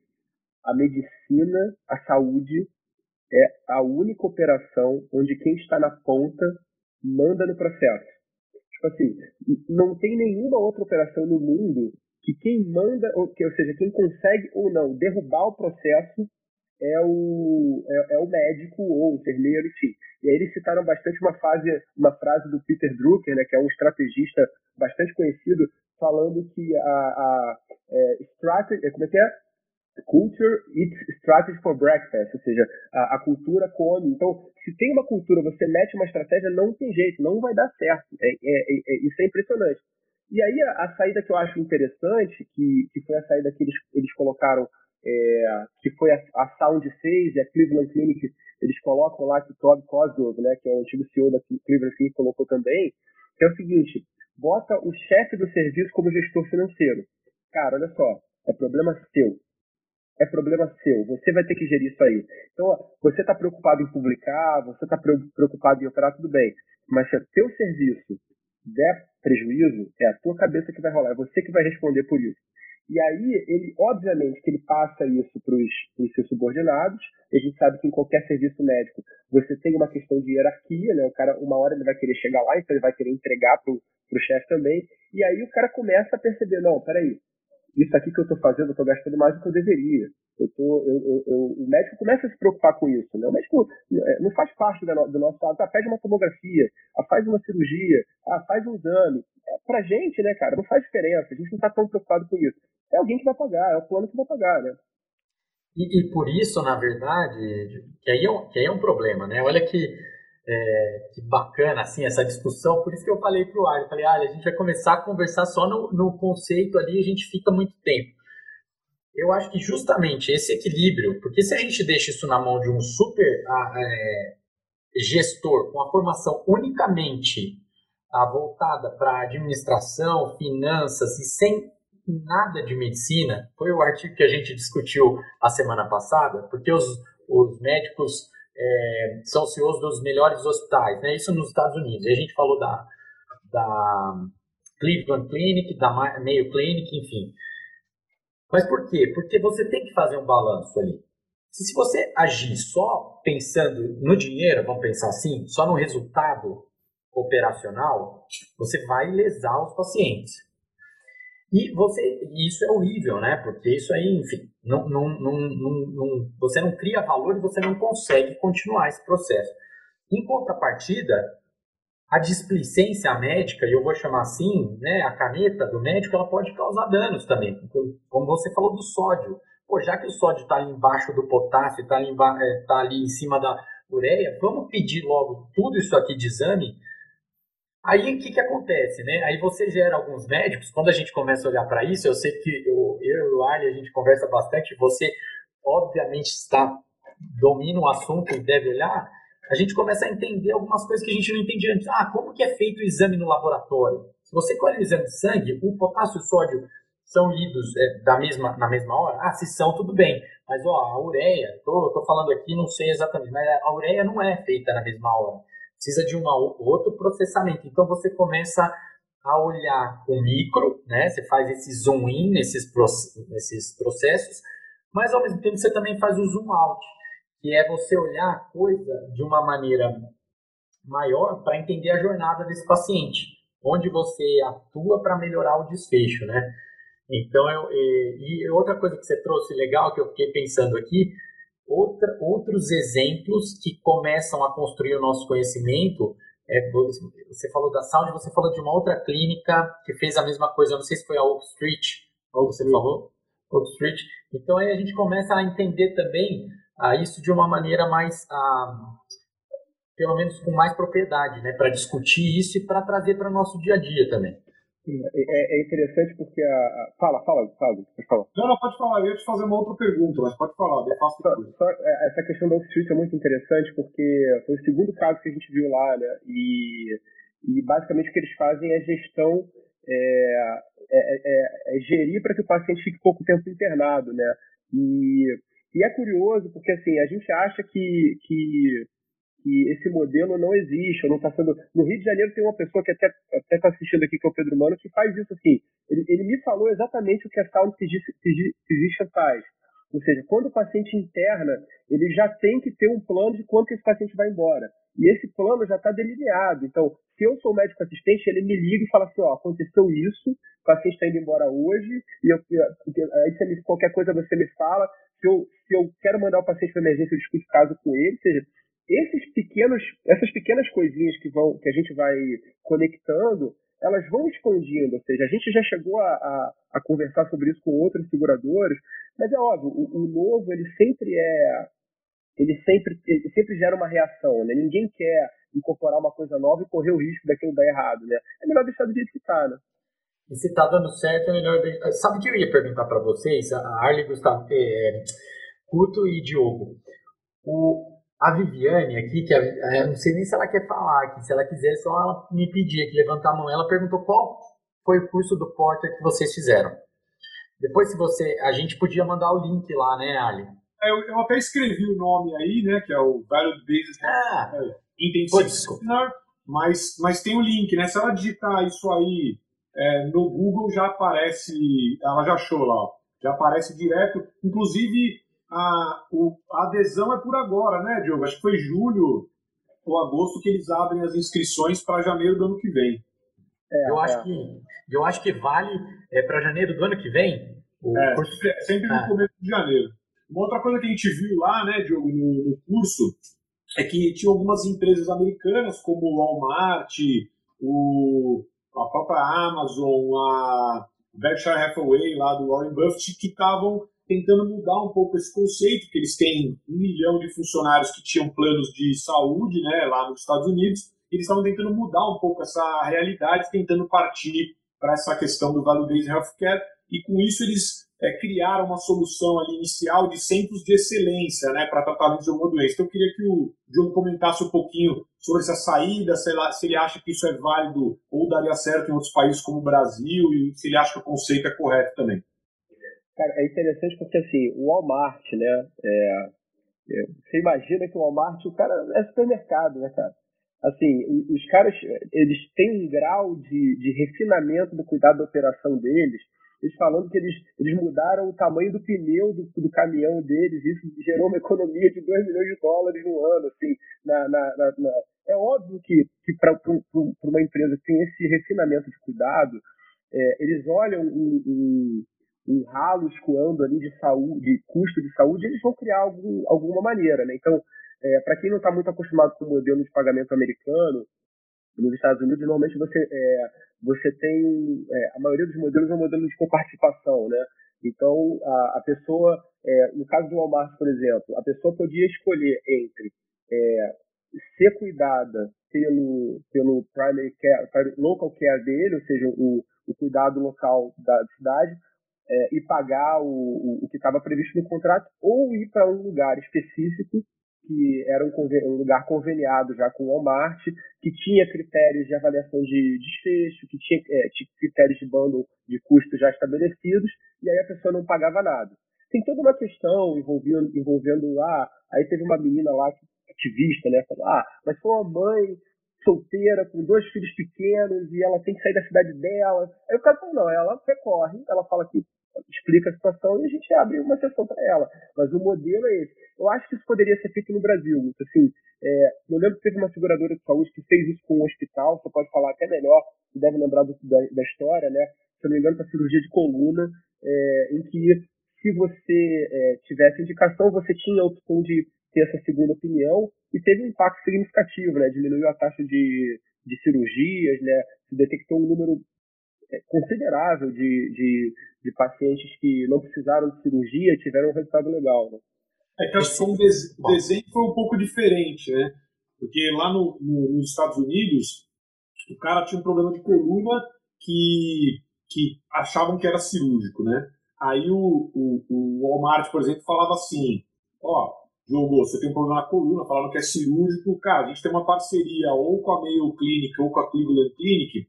a medicina, a saúde é a única operação onde quem está na ponta manda no processo. Tipo assim, não tem nenhuma outra operação no mundo que quem manda, ou, que, ou seja, quem consegue ou não derrubar o processo é o, é, é, o médico ou o enfermeiro, enfim. E aí eles citaram bastante uma, fase, uma frase do Peter Drucker, né, que é um estrategista bastante conhecido, falando que a, a é, strategy, como é que é? Culture eats strategy for breakfast, ou seja, a, a, cultura come. Então, se tem uma cultura, você mete uma estratégia, não tem jeito, não vai dar certo. É, é, é, é isso é impressionante. E aí a, a, saída que eu acho interessante, que, que foi a saída que eles, eles colocaram é, que foi a, a Sound 6 e a Cleveland Clinic, eles colocam lá que o Todd Cosgrove, né, que é o antigo CEO da Cleveland Clinic, colocou também, que é o seguinte, bota o chefe do serviço como gestor financeiro. Cara, olha só, é problema seu. É problema seu. Você vai ter que gerir isso aí. Então, você está preocupado em publicar, você está preocupado em operar, tudo bem. Mas se o teu serviço der prejuízo, é a tua cabeça que vai rolar, é você que vai responder por isso. E aí, ele, obviamente, que ele passa isso para os seus subordinados. A gente sabe que em qualquer serviço médico você tem uma questão de hierarquia, né? O cara, uma hora ele vai querer chegar lá, então ele vai querer entregar para o chefe também. E aí o cara começa a perceber, não, peraí, isso aqui que eu estou fazendo, eu estou gastando mais do que eu deveria. Eu tô, eu, eu, o médico começa a se preocupar com isso. Né? O médico é, não faz parte do nosso lado. Ah, pede uma tomografia, ah, faz uma cirurgia, ah, faz um exame. É, pra gente, né, cara, não faz diferença. A gente não está tão preocupado com isso. É alguém que vai pagar, é o plano que vai pagar, né? E, e por isso, na verdade, que aí, é um, que aí é um problema, né? Olha que é, que bacana assim essa discussão. Por isso que eu falei para o Ari, falei, ah, a gente vai começar a conversar só no, no conceito ali, a gente fica muito tempo. Eu acho que justamente esse equilíbrio, porque se a gente deixa isso na mão de um super ah, é, gestor com a formação unicamente ah, voltada para administração, finanças e sem nada de medicina, foi o artigo que a gente discutiu a semana passada, porque os, os médicos é, são CEOs dos melhores hospitais, né? Isso nos Estados Unidos. E a gente falou da, da Cleveland Clinic, da Mayo Clinic, enfim. Mas por quê? Porque você tem que fazer um balanço ali. Se, se você agir só pensando no dinheiro, vamos pensar assim, só no resultado operacional, você vai lesar os pacientes. E você, isso é horrível, né? Porque isso aí, enfim, não, não, não, não, você não cria valor e você não consegue continuar esse processo. Em contrapartida, a displicência médica, e eu vou chamar assim, né, a caneta do médico, ela pode causar danos também. Como você falou do sódio. Pô, já que o sódio está ali embaixo do potássio, está ali, é, tá ali em cima da ureia, vamos pedir logo tudo isso aqui de exame Aí o que, que acontece, né? Aí você gera alguns médicos, quando a gente começa a olhar para isso, eu sei que eu, eu e o Ali, a gente conversa bastante, você obviamente está domina o assunto e deve olhar, a gente começa a entender algumas coisas que a gente não entendia antes. Ah, como que é feito o exame no laboratório? Se você colhe o exame de sangue, o potássio e o sódio são lidos é, da mesma, na mesma hora? Ah, se são, tudo bem. Mas, ó, a ureia, tô, tô falando aqui, não sei exatamente, mas a ureia não é feita na mesma hora precisa de um outro processamento. Então você começa a olhar o micro, né? Você faz esse zoom in nesses, nesses processos, mas ao mesmo tempo você também faz o zoom out, que é você olhar a coisa de uma maneira maior para entender a jornada desse paciente, onde você atua para melhorar o desfecho, né? Então, eu, e, e outra coisa que você trouxe legal que eu fiquei pensando aqui Outra, outros exemplos que começam a construir o nosso conhecimento. É, você falou da Sound, você falou de uma outra clínica que fez a mesma coisa, eu não sei se foi a Oak Street, ou você falou, Oak Street. Então aí a gente começa a entender também ah, isso de uma maneira mais, ah, pelo menos com mais propriedade, né, para discutir isso e para trazer para o nosso dia a dia também. É, é, interessante porque a, a. Fala, fala, Fábio, pode falar. Não, não, pode falar. Eu ia te fazer uma outra pergunta, mas pode falar, eu faço só, só, é, Essa questão da Street é muito interessante porque foi o segundo caso que a gente viu lá, né? E, e basicamente o que eles fazem é gestão, é, é, é, é gerir para que o paciente fique pouco tempo internado, né? E, e é curioso porque assim, a gente acha que, que que esse modelo não existe, ou não está sendo. No Rio de Janeiro tem uma pessoa que até está assistindo aqui, que é o Pedro Mano, que faz isso assim. Ele, ele me falou exatamente o que a Sound Physician faz. Ou seja, quando o paciente interna, ele já tem que ter um plano de quando esse paciente vai embora. E esse plano já está delineado. Então, se eu sou médico assistente, ele me liga e fala assim, ó, aconteceu isso, o paciente está indo embora hoje, e eu, aí você me, qualquer coisa você me fala. Se eu, se eu quero mandar o paciente para emergência, eu discuto o caso com ele. Ou seja, esses pequenos, essas pequenas coisinhas que, vão, que a gente vai conectando, elas vão expandindo. Ou seja, a gente já chegou a, a, a conversar sobre isso com outros seguradores, mas é óbvio, o, o, novo ele sempre é. Ele sempre, ele sempre gera uma reação, né? Ninguém quer incorporar uma coisa nova e correr o risco daquilo dar errado, né? É melhor deixar do jeito que está, né? E se está dando certo, é melhor. Sabe o que eu ia perguntar para vocês? A Arley, Gustavo, é, Couto e Diogo. O, a Viviane aqui, que eu não sei nem se ela quer falar aqui, se ela quiser, só ela me pedir aqui, levantar a mão. Ela perguntou qual foi o curso do Porter que vocês fizeram. Depois, se você. A gente podia mandar o link lá, né, Ali? É, eu, eu até escrevi o nome aí, né, que é o Value Basis ah, é, Intensive Seminar, mas, mas tem o link, né? Se ela digitar isso aí é, no Google, já aparece. Ela já achou lá, ó, já aparece direto. Inclusive, a, o, a adesão é por agora, né, Diogo? Acho que foi julho ou agosto que eles abrem as inscrições para janeiro do ano que vem. É, eu, é. Acho que, eu acho que vale é, para janeiro do ano que vem. O é, curso... sempre no ah. começo de janeiro. Uma outra coisa que a gente viu lá, né, Diogo, no, no curso, é que tinha algumas empresas americanas, como o Walmart, o, a própria Amazon, a Berkshire Hathaway, lá do Warren Buffett, que estavam tentando mudar um pouco esse conceito, que eles têm um milhão de funcionários que tinham planos de saúde né, lá nos Estados Unidos, eles estavam tentando mudar um pouco essa realidade, tentando partir para essa questão do value-based healthcare, e com isso eles é, criaram uma solução ali inicial de centros de excelência né, para tratamento de alguma doença. Então eu queria que o Diogo comentasse um pouquinho sobre essa saída, se, se ele acha que isso é válido ou daria certo em outros países como o Brasil, e se ele acha que o conceito é correto também. Cara, é interessante porque assim, o Walmart, né? É, é, você imagina que o Walmart, o cara é supermercado, né, cara? Assim, os caras, eles têm um grau de, de refinamento do cuidado da operação deles, eles falando que eles, eles mudaram o tamanho do pneu do, do caminhão deles, isso gerou uma economia de 2 milhões de dólares no ano, assim, na, na, na, na... é óbvio que, que para uma empresa que tem esse refinamento de cuidado, é, eles olham um, um, um, ralo escoando ali de saúde, de custo de saúde, eles vão criar algum, alguma maneira, né? Então, é, para quem não está muito acostumado com o modelo de pagamento americano, nos Estados Unidos, normalmente você, é, você tem. É, a maioria dos modelos é um modelo de coparticipação, né? Então, a, a pessoa, é, no caso do Walmart, por exemplo, a pessoa podia escolher entre é, ser cuidada pelo, pelo primary care, local care dele, ou seja, o, o cuidado local da cidade, é, e pagar o, o, o que estava previsto no contrato, ou ir para um lugar específico que era um, um, lugar conveniado já com o Walmart, que tinha critérios de avaliação de desfecho, que tinha, é, tinha critérios de bundle de custos já estabelecidos, e aí a pessoa não pagava nada. Tem toda uma questão envolvendo, envolvendo ah, aí teve uma menina lá, ativista, né, falou, ah, mas foi uma mãe solteira, com dois filhos pequenos, e ela tem que sair da cidade dela. Aí o cara falou, não, ela recorre, ela fala que explica a situação e a gente abre uma sessão para ela. Mas o modelo é esse. Eu acho que isso poderia ser feito no Brasil. Assim, é, eu lembro que teve uma seguradora de saúde que fez isso com um hospital, você pode falar até melhor, você deve lembrar do, da, da, história, né? Se eu não me engano, para cirurgia de coluna, é, em que se você é, tivesse indicação, você tinha a opção de ter essa segunda opinião e teve um impacto significativo, né? Diminuiu a taxa de, de cirurgias, né? Se detectou um número considerável de, de, de, pacientes que não precisaram de cirurgia e tiveram um resultado legal. Né? É que acho que o desenho foi um pouco diferente, né? Porque lá no, no, nos Estados Unidos, o cara tinha um problema de coluna que, que achavam que era cirúrgico, né? Aí o, o, o Walmart, por exemplo, falava assim, ó, Diogo, você tem um problema na coluna, falando que é cirúrgico, cara, a gente tem uma parceria ou com a Mayo Clinic ou com a Cleveland Clinic,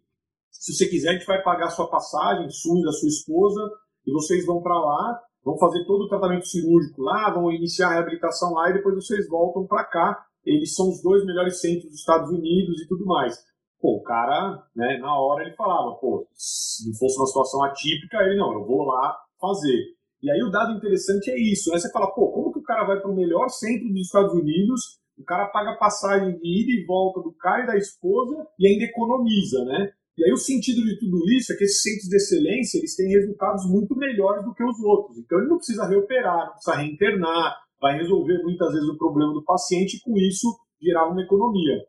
se você quiser, a gente vai pagar a sua passagem, sua e da sua esposa, e vocês vão para lá, vão fazer todo o tratamento cirúrgico lá, vão iniciar a reabilitação lá, e depois vocês voltam para cá. Eles são os dois melhores centros dos Estados Unidos e tudo mais. Pô, o cara, né, na hora ele falava, pô, se não fosse uma situação atípica, ele não, eu vou lá fazer. E aí o dado interessante é isso, né? Você fala, pô, como que o cara vai para o melhor centro dos Estados Unidos, o cara paga passagem de ida e volta do cara e da esposa e ainda economiza, né? E aí o sentido de tudo isso é que esses centros de excelência eles têm resultados muito melhores do que os outros. Então ele não precisa reoperar, não precisa reinternar, vai resolver muitas vezes o problema do paciente e com isso gerar uma economia.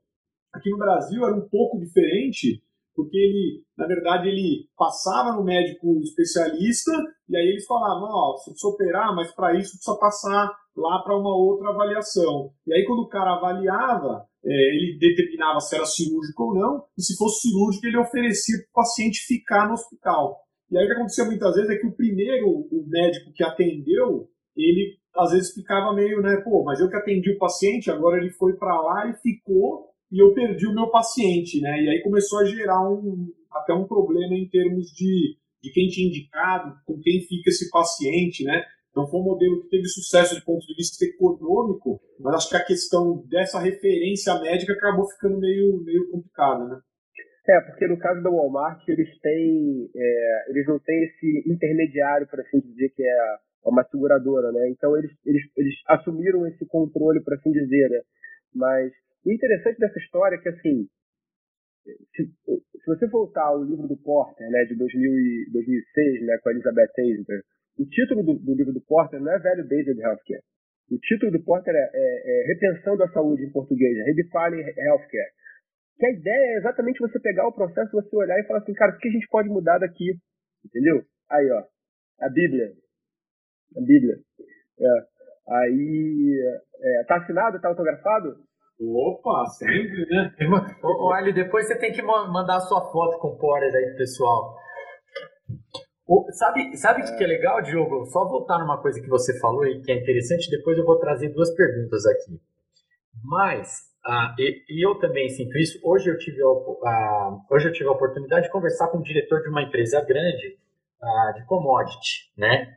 Aqui no Brasil era um pouco diferente, porque ele, na verdade, ele passava no médico especialista e aí eles falavam, ó, oh, você precisa operar, mas para isso precisa passar lá para uma outra avaliação. E aí quando o cara avaliava, ele determinava se era cirúrgico ou não, e se fosse cirúrgico, ele oferecia para o paciente ficar no hospital. E aí o que acontecia muitas vezes é que o primeiro, o médico que atendeu, ele às vezes ficava meio, né, pô, mas eu que atendi o paciente, agora ele foi para lá e ficou, e eu perdi o meu paciente, né? E aí começou a gerar um, até um problema em termos de, de quem tinha indicado, com quem fica esse paciente, né? Então foi um modelo que teve sucesso do ponto de vista econômico, mas acho que a questão dessa referência médica acabou ficando meio, meio complicada, né? É, porque no caso da Walmart, eles têm, é, eles não têm esse intermediário, por assim dizer, que é uma seguradora, né? Então eles, eles, eles assumiram esse controle, por assim dizer, né? Mas o interessante dessa história é que, assim, se, se você voltar ao livro do Porter, né, de 2000 e, 2006, né, com a Elizabeth Eisner, o título do, do livro do Porter não é Value Based Healthcare. O título do Porter é, é, é Repensando a Saúde em português, é Redefining Healthcare. Que a ideia é exatamente você pegar o processo, você olhar e falar assim, cara, o que a gente pode mudar daqui? Entendeu? Aí, ó, a Bíblia. A Bíblia. É. Aí, é, tá assinado, tá autografado? Opa, sempre, né? Olha, depois você tem que mandar a sua foto com o Porter aí pro pessoal. Sabe, sabe o que é legal, Diogo? Só voltar numa coisa que você falou e que é interessante, depois eu vou trazer duas perguntas aqui. Mas, ah, e, e, eu também sinto isso, hoje eu, tive a, ah, hoje eu tive a oportunidade de conversar com o diretor de uma empresa grande ah, de commodity, né?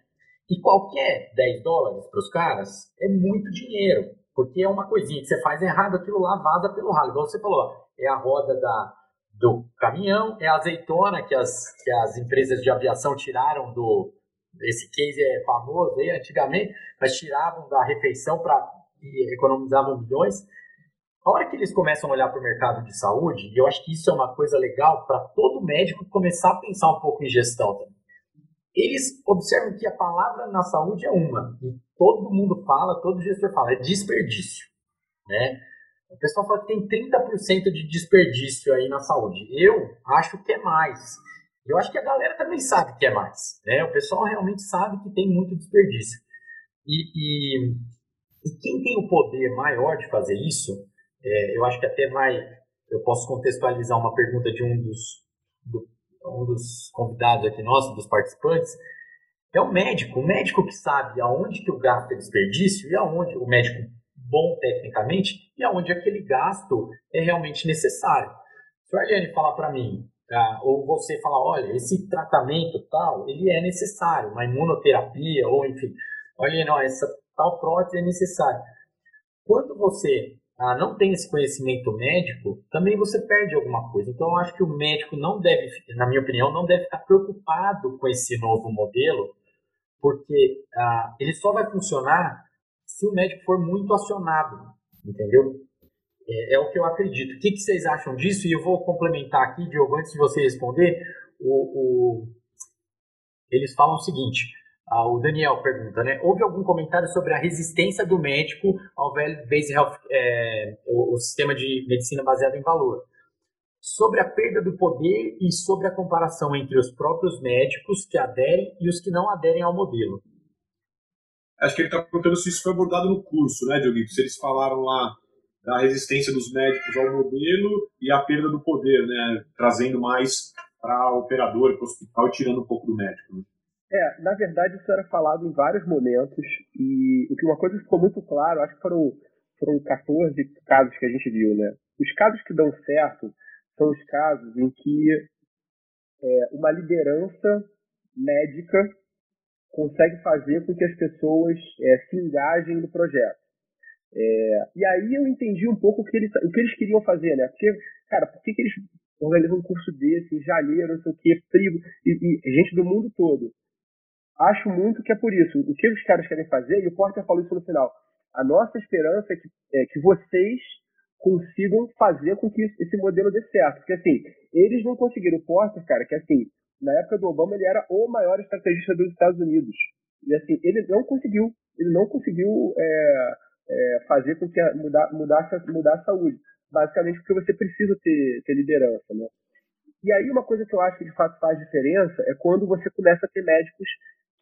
E qualquer 10 dólares para os caras é muito dinheiro, porque é uma coisinha que você faz errado, aquilo lá vaza pelo ralo. Igual você falou, é a roda da, do caminhão, é a azeitona que as, que as empresas de aviação tiraram do. Esse case é famoso aí antigamente, mas tiravam da refeição para e economizavam milhões. A hora que eles começam a olhar para o mercado de saúde, e eu acho que isso é uma coisa legal para todo médico começar a pensar um pouco em gestão também. Eles observam que a palavra na saúde é uma, e todo mundo fala, todo gestor fala, é desperdício. Né? O pessoal fala que tem 30% de desperdício aí na saúde. Eu acho que é mais. Eu acho que a galera também sabe que é mais. Né? O pessoal realmente sabe que tem muito desperdício. E, e, e quem tem o poder maior de fazer isso, é, eu acho que até vai. Eu posso contextualizar uma pergunta de um dos, do, um dos convidados aqui nossos, dos participantes, é o médico. O médico que sabe aonde que o gasto é desperdício e aonde o médico bom tecnicamente e aonde aquele gasto é realmente necessário. Se o Arliane falar para mim, tá, ou você falar, olha, esse tratamento tal, ele é necessário, uma imunoterapia, ou enfim, olha, não, essa tal prótese é necessária. Quando você ah, não tem esse conhecimento médico, também você perde alguma coisa. Então, eu acho que o médico não deve, na minha opinião, não deve ficar preocupado com esse novo modelo, porque ah, ele só vai funcionar se o médico for muito acionado, entendeu? É, é o que eu acredito. O que, que, vocês acham disso? E eu vou complementar aqui, Diogo, antes de você responder. O, o... Eles falam o seguinte: ah, o Daniel pergunta, né? Houve algum comentário sobre a resistência do médico ao velho base health, é, o, o sistema de medicina baseado em valor? Sobre a perda do poder e sobre a comparação entre os próprios médicos que aderem e os que não aderem ao modelo. Acho que ele está perguntando se isso foi abordado no curso, né, Diogo? Se eles falaram lá da resistência dos médicos ao modelo e a perda do poder, né? Trazendo mais para o operador, para o hospital tirando um pouco do médico. Né? É, na verdade isso era falado em vários momentos e o que uma coisa ficou muito claro, acho que foram, foram 14 casos que a gente viu, né? Os casos que dão certo são os casos em que é, uma liderança médica consegue fazer com que as pessoas é, se engajem no projeto. É, e aí eu entendi um pouco o que, eles, o que eles queriam fazer, né? Porque, cara, por que, que eles organizam um curso desse em janeiro, não sei o quê, frio, e, e, gente do mundo todo? Acho muito que é por isso. O que os caras querem fazer, e o Porter falou isso no final, a nossa esperança é que, é que vocês consigam fazer com que esse modelo dê certo. Porque, assim, eles não conseguiram. O Porter, cara, que assim, na época do Obama, ele era o maior estrategista dos Estados Unidos. E assim, ele não conseguiu, ele não conseguiu é, é, fazer com que mudar, mudasse, mudar a saúde. Basicamente porque você precisa ter, ter liderança, né? E aí uma coisa que eu acho que de fato faz diferença é quando você começa a ter médicos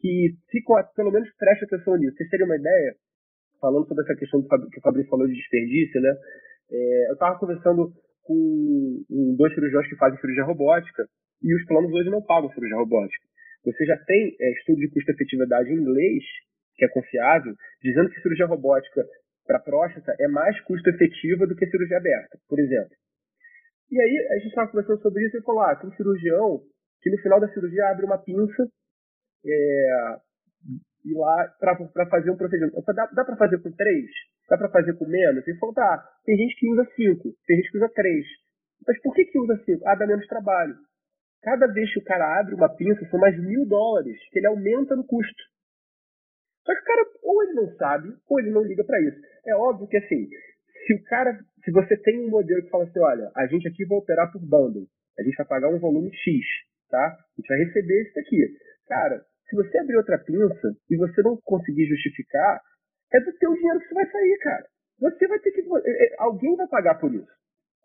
que ficam, pelo menos prestem atenção nisso. Vocês terem uma ideia, falando sobre essa questão que o Fabrício falou de desperdício, né? É, eu estava conversando com dois cirurgiões que fazem cirurgia robótica e os planos hoje não pagam cirurgia robótica. Você já tem é, estudo de custo-efetividade em inglês, que é confiável, dizendo que cirurgia robótica para próstata é mais custo-efetiva do que cirurgia aberta, por exemplo. E aí a gente estava conversando sobre isso e falou, ah, tem um cirurgião que no final da cirurgia abre uma pinça é, e lá para fazer um procedimento. Dá, dá para fazer com três? Dá para fazer com menos? Ele falou, tá, tem gente que usa cinco, tem gente que usa três. Mas por que, que usa cinco? Ah, dá menos trabalho. Cada vez que o cara abre uma pinça, são mais mil dólares que ele aumenta no custo. Só que o cara, ou ele não sabe, ou ele não liga para isso. É óbvio que assim, se o cara, se você tem um modelo que fala assim, olha, a gente aqui vai operar por bundle, a gente vai pagar um volume X, tá? A gente vai receber isso daqui. Cara, se você abrir outra pinça e você não conseguir justificar, é do teu dinheiro que você vai sair, cara. Você vai ter que. É, é, alguém vai pagar por isso.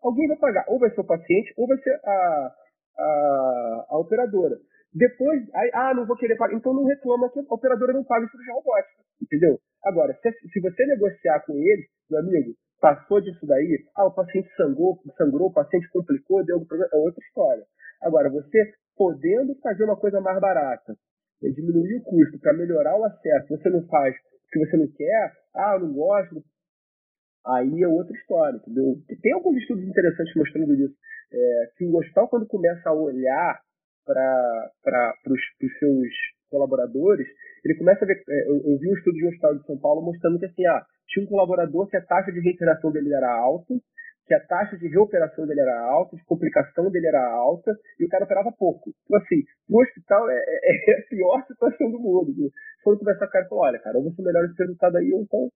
Alguém vai pagar. Ou vai ser o paciente, ou vai ser a, a, a operadora. Depois, aí, ah, não vou querer pagar. Então não reclama que a operadora não paga cirurgia robótica. Entendeu? Agora, se, se você negociar com ele, meu amigo, passou disso daí, ah, o paciente sangrou, sangrou, o paciente complicou, deu algum problema, é outra história. Agora, você podendo fazer uma coisa mais barata, né, diminuir o custo para melhorar o acesso, você não faz o que você não quer, ah, eu não gosto, aí é outra história, entendeu? Tem alguns estudos interessantes mostrando isso, é, que o hospital, quando começa a olhar para os seus colaboradores, ele começa a ver. É, eu, eu, vi um estudo de um hospital de São Paulo mostrando que assim, ah, tinha um colaborador que a taxa de reinteração dele era alta, que a taxa de reoperação dele era alta, de complicação dele era alta, e o cara operava pouco. Então, assim, no hospital é, é, é a pior situação do mundo. Quando conversar com o cara falar, olha, cara, ou você melhora esse resultado aí, ou então.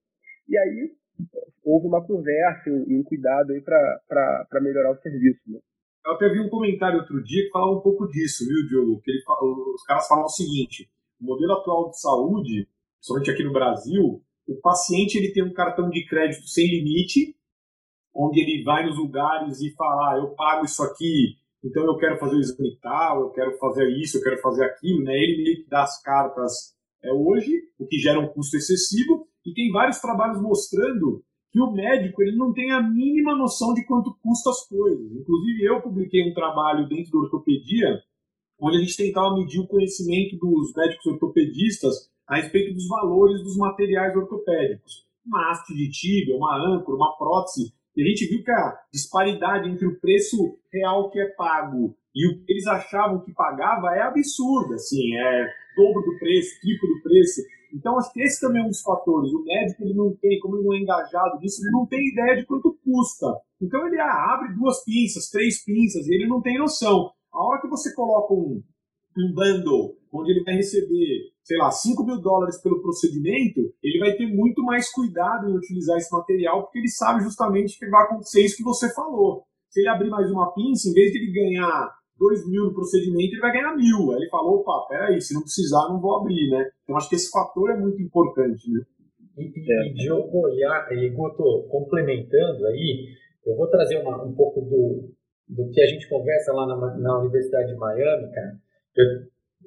E aí houve uma conversa e um cuidado aí para melhorar o serviço. Né? Eu até vi um comentário outro dia que falava um pouco disso, viu, Diogo? Que ele, os caras falam o seguinte: o modelo atual de saúde, somente aqui no Brasil, o paciente ele tem um cartão de crédito sem limite, onde ele vai nos lugares e fala: ah, eu pago isso aqui, então eu quero fazer o exame tal, eu quero fazer isso, eu quero fazer aquilo, né? Ele meio que dá as cartas é, hoje, o que gera um custo excessivo, e tem vários trabalhos mostrando que o médico ele não tem a mínima noção de quanto custa as coisas. Inclusive, eu publiquei um trabalho dentro da ortopedia, onde a gente tentava medir o conhecimento dos médicos ortopedistas a respeito dos valores dos materiais ortopédicos. Uma haste de tíbia, uma âncora, uma prótese. E a gente viu que a disparidade entre o preço real que é pago e o que eles achavam que pagava é absurda, assim, é dobro do preço, triplo do preço. Então, acho que esse também é um dos fatores. O médico, ele não tem, como ele não é engajado nisso, ele não tem ideia de quanto custa. Então, ele ah, abre duas pinças, três pinças, e ele não tem noção. A hora que você coloca um, um bundle, onde ele vai receber, sei lá, 5 mil dólares pelo procedimento, ele vai ter muito mais cuidado em utilizar esse material, porque ele sabe justamente que vai acontecer isso que você falou. Se ele abrir mais uma pinça, em vez de ele ganhar 2 mil no procedimento, ele vai ganhar mil. Aí ele falou, opa, peraí, se não precisar, não vou abrir, né? Então acho que esse fator é muito importante, né? E, e, é. e Diogo e Guto, complementando aí, eu vou trazer uma, um pouco do, do que a gente conversa lá na, na Universidade de Miami, cara.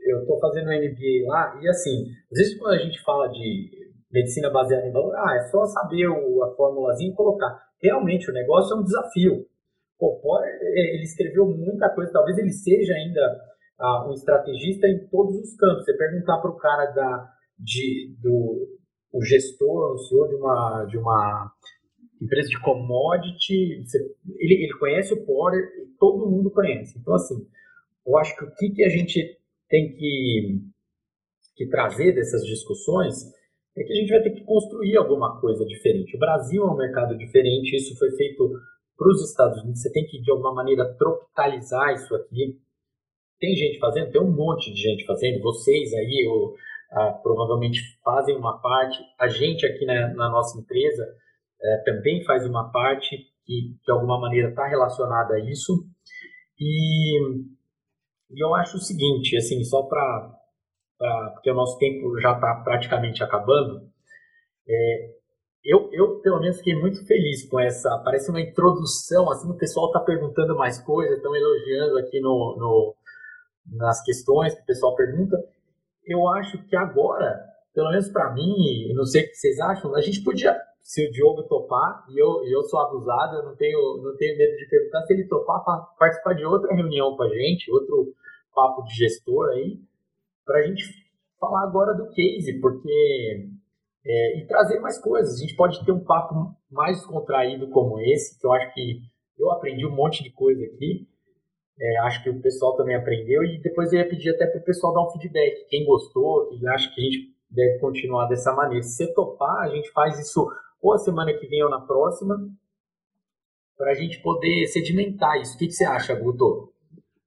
Eu estou fazendo MBA lá e assim, às vezes quando a gente fala de medicina baseada em valor, ah, é só saber o, a formulazinha e colocar. Realmente o negócio é um desafio. Popó, é, ele escreveu muita coisa, talvez ele seja ainda uh, um estrategista em todos os campos. Você perguntar para o cara da, de, do o gestor, o senhor de uma, de uma empresa de commodity, você, ele, ele conhece o Porter, todo mundo conhece. Então, assim, eu acho que o que, que a gente tem que, que trazer dessas discussões é que a gente vai ter que construir alguma coisa diferente. O Brasil é um mercado diferente, isso foi feito para os Estados Unidos, você tem que, de alguma maneira, tropicalizar isso aqui. Tem gente fazendo, tem um monte de gente fazendo, vocês aí eu, ah, provavelmente fazem uma parte, a gente aqui na, na nossa empresa eh, também faz uma parte que, de alguma maneira, está relacionada a isso. E, e, eu acho o seguinte, assim, só para porque o nosso tempo já está praticamente acabando, é, eu, eu, pelo menos, fiquei muito feliz com essa. Parece uma introdução, assim, o pessoal está perguntando mais coisas, estão elogiando aqui no, no, nas questões que o pessoal pergunta. Eu acho que agora, pelo menos para mim, não sei o que vocês acham, a gente podia, se o Diogo topar, e eu, eu sou abusado, eu não tenho, não tenho medo de perguntar, se ele topar, participar de outra reunião com a gente, outro papo de gestor aí, para a gente falar agora do case, porque é, e trazer mais coisas. A gente pode ter um papo mais contraído como esse, que eu acho que eu aprendi um monte de coisa aqui. É, acho que o pessoal também aprendeu e depois eu ia pedir até para o pessoal dar um feedback. Quem gostou, quem acha que a gente deve continuar dessa maneira. Se você topar, a gente faz isso ou a semana que vem ou na próxima, para a gente poder sedimentar isso. O que, que você acha, Guto?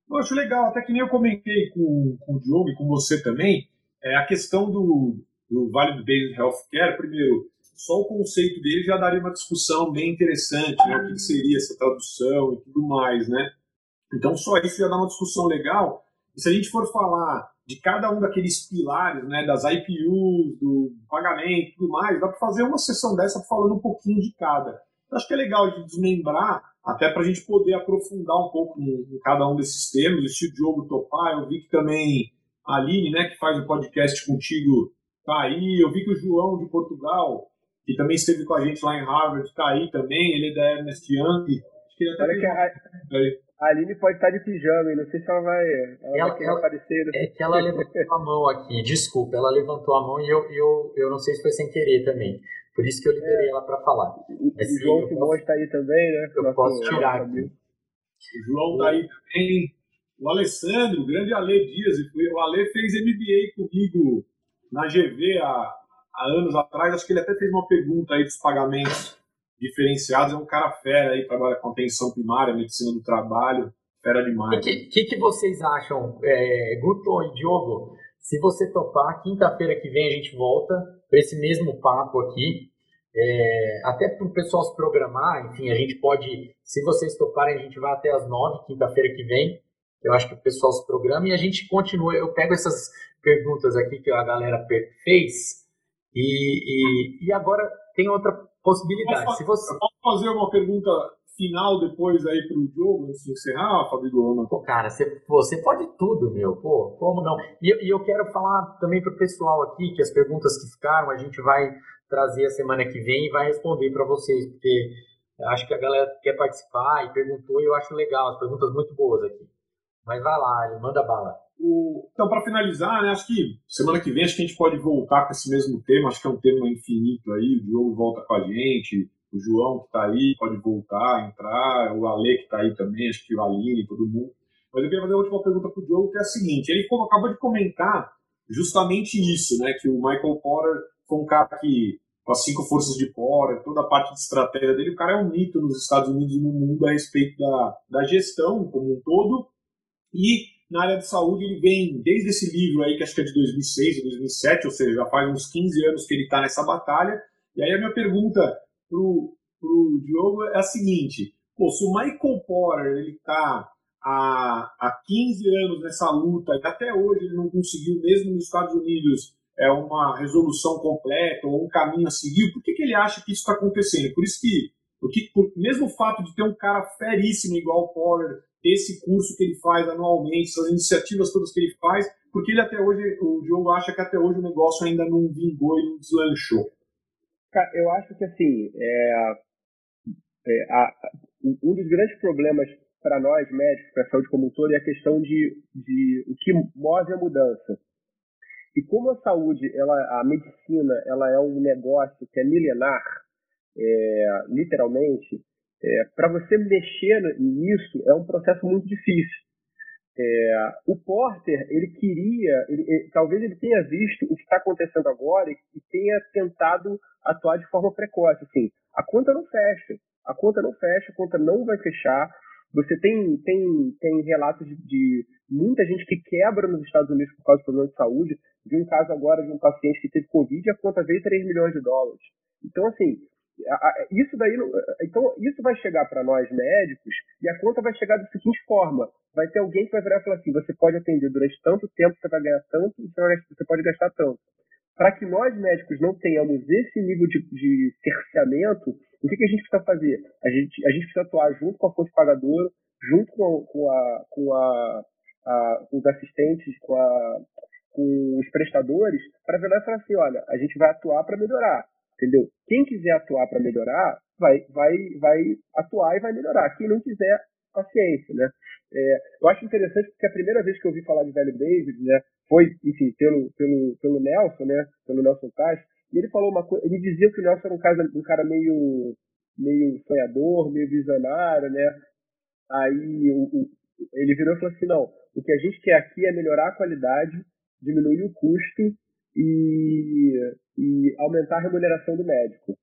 Eu acho legal, até que nem eu comentei com, com o Diogo e com você também, é a questão do, do Vale Based Healthcare, primeiro, só o conceito dele já daria uma discussão bem interessante, né? O que, seria essa tradução e tudo mais, né? Então, só isso já dá uma discussão legal. E se a gente for falar de cada um daqueles pilares, né, das IPUs, do pagamento e tudo mais, dá para fazer uma sessão dessa falando um pouquinho de cada. Eu acho que é legal de desmembrar, até para a gente poder aprofundar um pouco em, cada um desses se o Diogo topar, eu vi que também a Aline, né, que faz o podcast contigo, tá aí. Eu vi que o João de Portugal, que também esteve com a gente lá em Harvard, tá aí também. Ele é da Ernest Young. Acho que ele até Olha que a, a Aline pode estar de pijama, não sei se ela vai, ela, ela vai ela, aparecer. É que ela levantou a mão aqui, desculpa, ela levantou a mão e eu, eu, eu não sei se foi sem querer também. Por isso que eu liberei é. ela para falar. O, Mas, João Simão está aí também, né? Eu Nosso posso tirar aqui. O João está aí também. O Alessandro, o grande Ale Dias. O Ale fez MBA comigo na GV há, há anos atrás, acho que ele até fez uma pergunta aí dos pagamentos diferenciados. É um cara fera aí, trabalha com atenção primária, medicina do trabalho, fera demais. O que, que, que, vocês acham, é, Guto e Diogo? Se você topar, quinta-feira que vem a gente volta para esse mesmo papo aqui. é, até para o pessoal se programar, enfim, a gente pode, se vocês toparem, a gente vai até as nove, quinta-feira que vem. Eu acho que o pessoal se programa e a gente continua. Eu pego essas perguntas aqui que a galera fez e, e, e agora tem outra possibilidade. Posso, se você... posso fazer uma pergunta final depois aí para o jogo, antes de encerrar, Fabio? Pô, cara, você, você pode tudo, meu. Pô, como não? E, e eu quero falar também para o pessoal aqui que as perguntas que ficaram a gente vai trazer a semana que vem e vai responder para vocês, porque acho que a galera quer participar e perguntou e eu acho legal, as perguntas muito boas aqui. Mas vai lá, manda bala. O... Então, para finalizar, né, acho que semana que vem acho que a gente pode voltar com esse mesmo tema, acho que é um tema infinito aí, o Diogo volta com a gente, o João que está aí pode voltar, entrar, o Ale que está aí também, acho que o Aline, todo mundo. Mas eu queria fazer a última pergunta para o Diogo, que é a seguinte, ele acabou de comentar justamente isso, né, que o Michael Porter foi um cara que, com as cinco forças de Porter, toda a parte de estratégia dele, o cara é um mito nos Estados Unidos e no mundo a respeito da, da gestão como um todo, e na área de saúde ele vem desde esse livro aí, que acho que é de 2006 ou 2007, ou seja, já faz uns 15 anos que ele está nessa batalha, e aí a minha pergunta pro, pro Diogo é a seguinte, pô, se o Michael Porter ele está há, há 15 anos nessa luta e até hoje ele não conseguiu, mesmo nos Estados Unidos, é uma resolução completa ou um caminho a seguir, por que, que ele acha que isso está acontecendo? Por isso que, porque, por, mesmo o fato de ter um cara feríssimo igual o Porter, esse curso que ele faz anualmente, essas iniciativas todas que ele faz, porque ele até hoje, o Diogo acha que até hoje o negócio ainda não vingou e não deslanchou. Eu acho que assim, é, é, a, um dos grandes problemas para nós médicos, para a saúde como um todo, é a questão de, de o que move a mudança. E como a saúde, ela, a medicina, ela é um negócio que é milenar, é, literalmente, é, para você mexer nisso é um processo muito difícil. É, o Porter, ele queria, ele, ele, talvez ele tenha visto o que está acontecendo agora e, e, tenha tentado atuar de forma precoce. Assim, a conta não fecha, a conta não fecha, a conta não vai fechar. Você tem, tem, tem relatos de, de muita gente que quebra nos Estados Unidos por causa de problemas de saúde. De um caso agora de um paciente que teve Covid e a conta veio 3 milhões de dólares. Então, assim, isso daí então isso vai chegar para nós médicos e a conta vai chegar da seguinte forma. Vai ter alguém que vai virar e falar assim você pode atender durante tanto tempo você vai ganhar tanto você pode gastar tanto. Para que nós médicos não tenhamos esse nível de, de cerceamento o que, que, a gente precisa fazer? A gente a gente precisa atuar junto com a fonte pagadora junto com, com a com a, a com os assistentes com a com os prestadores para virar e falar assim olha a gente vai atuar para melhorar entendeu? Quem quiser atuar para melhorar, vai, vai, vai atuar e vai melhorar. Quem não quiser, paciência, né? É, eu acho interessante porque a primeira vez que eu ouvi falar de Velho David, né, foi, enfim, pelo, pelo, pelo Nelson, né, pelo Nelson Castro, e ele falou uma coisa, ele dizia que o Nelson era um cara, um cara meio, meio sonhador, meio visionário, né? Aí o, o, ele virou e falou assim, não, o que a gente quer aqui é melhorar a qualidade, diminuir o custo e, e aumentar a remuneração do médico.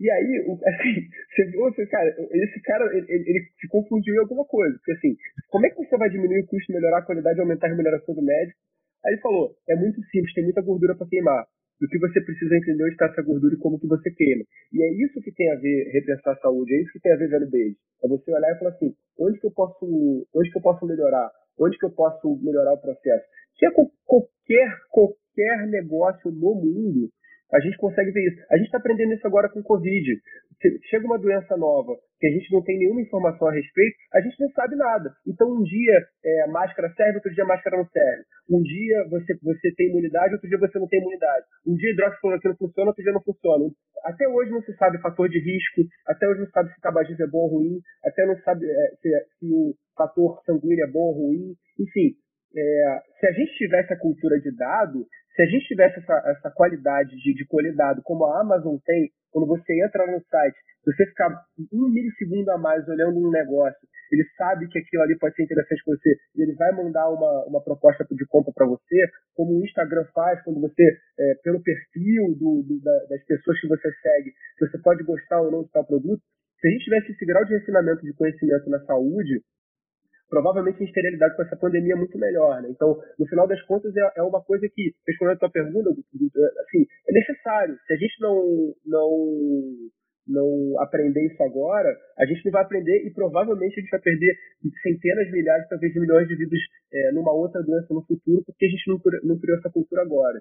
E aí, assim, você viu, cara, esse cara, ele, ele, se confundiu em alguma coisa. Porque assim, como é que você vai diminuir o custo, melhorar a qualidade e aumentar a remuneração do médico? Aí ele falou, é muito simples, tem muita gordura para queimar. O que você precisa entender onde está essa gordura e como que você queima. E é isso que tem a ver repensar a saúde, é isso que tem a ver velho beijo. É você olhar e falar assim, onde que eu posso, onde que eu posso melhorar? Onde que eu posso melhorar o processo? Se é qualquer, qualquer negócio no mundo, a gente consegue ver isso. A gente está aprendendo isso agora com o Covid. Chega uma doença nova que a gente não tem nenhuma informação a respeito, a gente não sabe nada. Então, um dia é, a máscara serve, outro dia a máscara não serve. Um dia você, você tem imunidade, outro dia você não tem imunidade. Um dia hidroxicloroquina funciona, outro dia não funciona. Até hoje não se sabe fator de risco, até hoje não se sabe se tabagismo é bom ou ruim, até não se sabe é, se, se o fator sanguíneo é bom ou ruim. Enfim, é, se a gente tivesse a cultura de dado, se a gente tivesse essa, essa qualidade de, de colher dado, como a Amazon tem, quando você entra no site, você ficar um milissegundo a mais olhando um negócio, ele sabe que aquilo ali pode ser interessante para você, e ele vai mandar uma, uma proposta de compra para você, como o Instagram faz, quando você, é, pelo perfil do, do, da, das pessoas que você segue, você pode gostar ou não de tal produto. Se a gente tivesse esse grau de refinamento de conhecimento na saúde, provavelmente a gente teria lidado com essa pandemia muito melhor, né? Então, no final das contas, é, é uma coisa que, respondendo a tua pergunta, assim, é necessário. Se a gente não, não, não aprender isso agora, a gente não vai aprender e provavelmente a gente vai perder centenas, milhares, talvez milhões de vidas é, numa outra doença no futuro, porque a gente não, não criou essa cultura agora.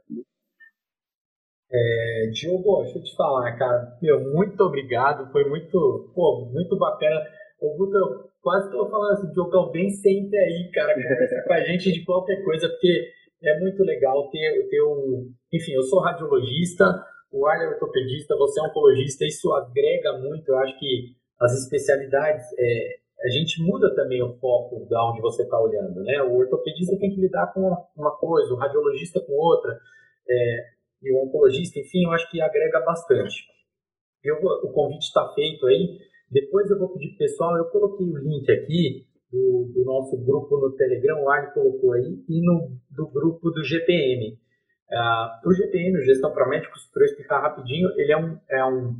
É, Diogo, deixa eu te falar, cara, meu, muito obrigado, foi muito, pô, muito bacana. O Guto, quase estou falando assim, Diogão, vem sempre aí, cara, conversa com a gente de qualquer coisa, porque é muito legal ter, ter um. Enfim, eu sou radiologista, o Arlen é ortopedista, você é oncologista, isso agrega muito, eu acho que as especialidades, é, a gente muda também o foco de onde você está olhando, né? O ortopedista tem que lidar com uma coisa, o radiologista com outra. É, e o oncologista, enfim, eu acho que agrega bastante. Eu o convite está feito aí. Depois eu vou pedir para pessoal, eu coloquei o link aqui do, do, nosso grupo no Telegram, o Arne colocou aí, e no, do grupo do GPM. Uh, ah, o GPM, o Gestão para Médicos, para eu explicar rapidinho, ele é um, é um,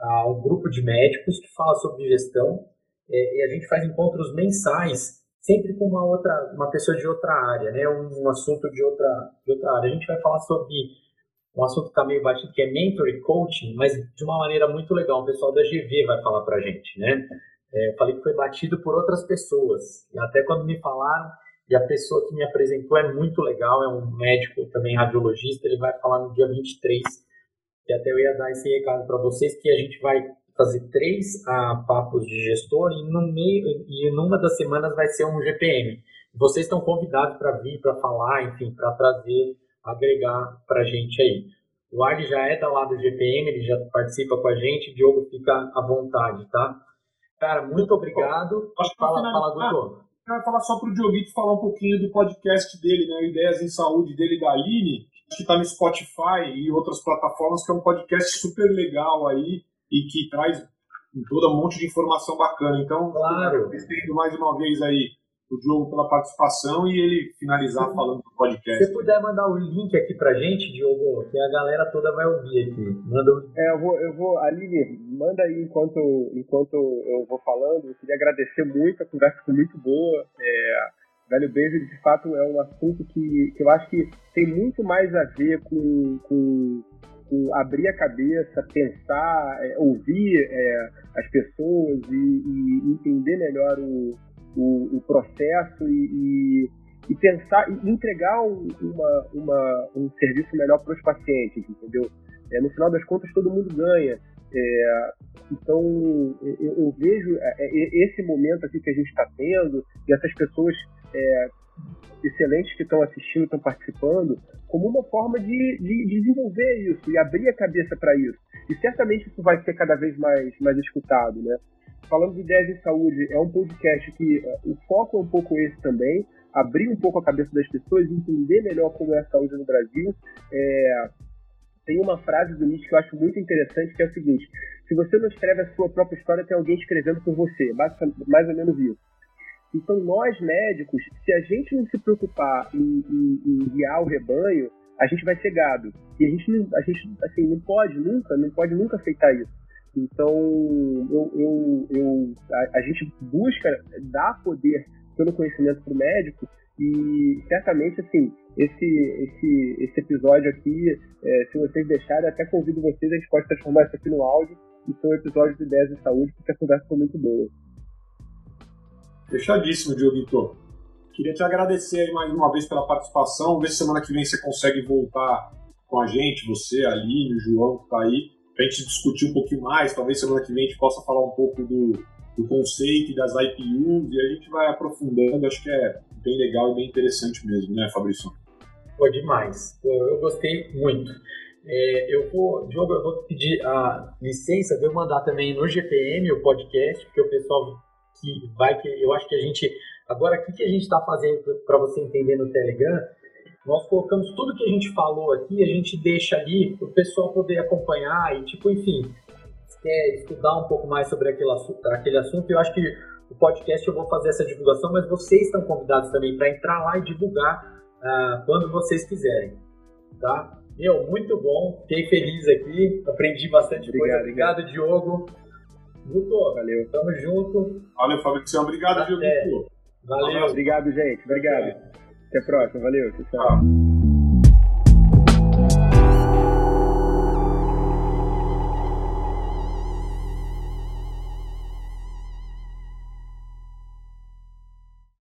uh, um grupo de médicos que fala sobre gestão é, e a gente faz encontros mensais sempre com uma outra uma pessoa de outra área, né, um, um assunto de outra de outra área. A gente vai falar sobre um assunto que está meio batido, que é mentor e coaching, mas de uma maneira muito legal. O pessoal da GV vai falar para a gente, né? É, eu falei que foi batido por outras pessoas. E até quando me falaram, e a pessoa que me apresentou é muito legal, é um médico também radiologista, ele vai falar no dia 23, e até eu ia dar esse recado para vocês, que a gente vai fazer três ah, papos de gestor e no meio e numa das semanas vai ser um GPM. Vocês estão convidados para vir, para falar, enfim, para trazer agregar para a gente aí. O Arne já é da lá do GPM, ele já participa com a gente, Diogo fica à vontade, tá? Cara, muito obrigado. Acho que fala, fala, Guto. Ah, eu falar só para o Dioguito falar um pouquinho do podcast dele, né? Ideias em Saúde dele da Aline, que está no Spotify e outras plataformas, que é um podcast super legal aí e que traz toda um monte de informação bacana. Então, claro. mais uma vez aí o Diogo pela participação e ele finalizar se, falando do podcast. Se puder mandar o link aqui pra gente, Diogo, que a galera toda vai ouvir aqui. Manda o... É, eu vou, eu vou, Aline, manda aí enquanto, enquanto eu vou falando. Eu queria agradecer muito, a conversa foi muito boa. É, Velho Basic, de fato, é um assunto que, que eu acho que tem muito mais a ver com, com, com abrir a cabeça, pensar, é, ouvir é, as pessoas e, e entender melhor o o, o processo e, e, e, pensar e entregar um, uma, uma, um serviço melhor para os pacientes, entendeu? É, no final das contas, todo mundo ganha. É, então, eu, eu vejo é, é, esse momento aqui que a gente está tendo e essas pessoas é, excelentes que estão assistindo, estão participando, como uma forma de, de, desenvolver isso e abrir a cabeça para isso. E certamente isso vai ser cada vez mais, mais escutado, né? Falando de ideias em saúde, é um podcast que uh, o foco é um pouco esse também, abrir um pouco a cabeça das pessoas, entender melhor como é a saúde no Brasil. É, tem uma frase do Nietzsche que eu acho muito interessante, que é o seguinte: se você não escreve a sua própria história, tem alguém escrevendo por você. Mais ou menos isso. Então, nós médicos, se a gente não se preocupar em, em, em guiar o rebanho, a gente vai ser gado. E a gente, não, a gente assim, não pode nunca, não pode nunca aceitar isso. Então, eu, eu, eu a, a, gente busca dar poder pelo conhecimento para o médico e certamente, assim, esse, esse, esse episódio aqui, é, se vocês deixarem, até convido vocês, a gente pode transformar isso aqui no áudio e ser um episódio de ideias de saúde, porque a conversa foi muito boa. Fechadíssimo, Dioguito. Queria te agradecer mais uma vez pela participação. Ver se semana que vem você consegue voltar com a gente, você, Aline, o João que está aí a gente discutir um pouquinho mais. Talvez semana que vem a gente possa falar um pouco do, do conceito das IPUs e a gente vai aprofundando. Acho que é bem legal e bem interessante mesmo, né, Fabrício? Foi demais. Eu gostei muito. É, eu vou, Diogo, eu vou pedir a licença de eu mandar também no GPM o podcast, porque o pessoal que vai que eu acho que a gente agora o que, que a gente está fazendo para você entender no Telegram nós colocamos tudo que a gente falou aqui, a gente deixa ali para o pessoal poder acompanhar e, tipo, enfim, quer estudar um pouco mais sobre aquele assunto, aquele assunto. Eu acho que o podcast eu vou fazer essa divulgação, mas vocês estão convidados também para entrar lá e divulgar uh, quando vocês quiserem, tá? Meu, muito bom, fiquei feliz aqui, aprendi bastante obrigado, coisa. Obrigado, Diogo. Guto, valeu, tamo junto. Valeu, Fabrício. Obrigado, Até. Diogo. Valeu. Obrigado, gente. Obrigado. Até a próxima. Valeu. Tchau.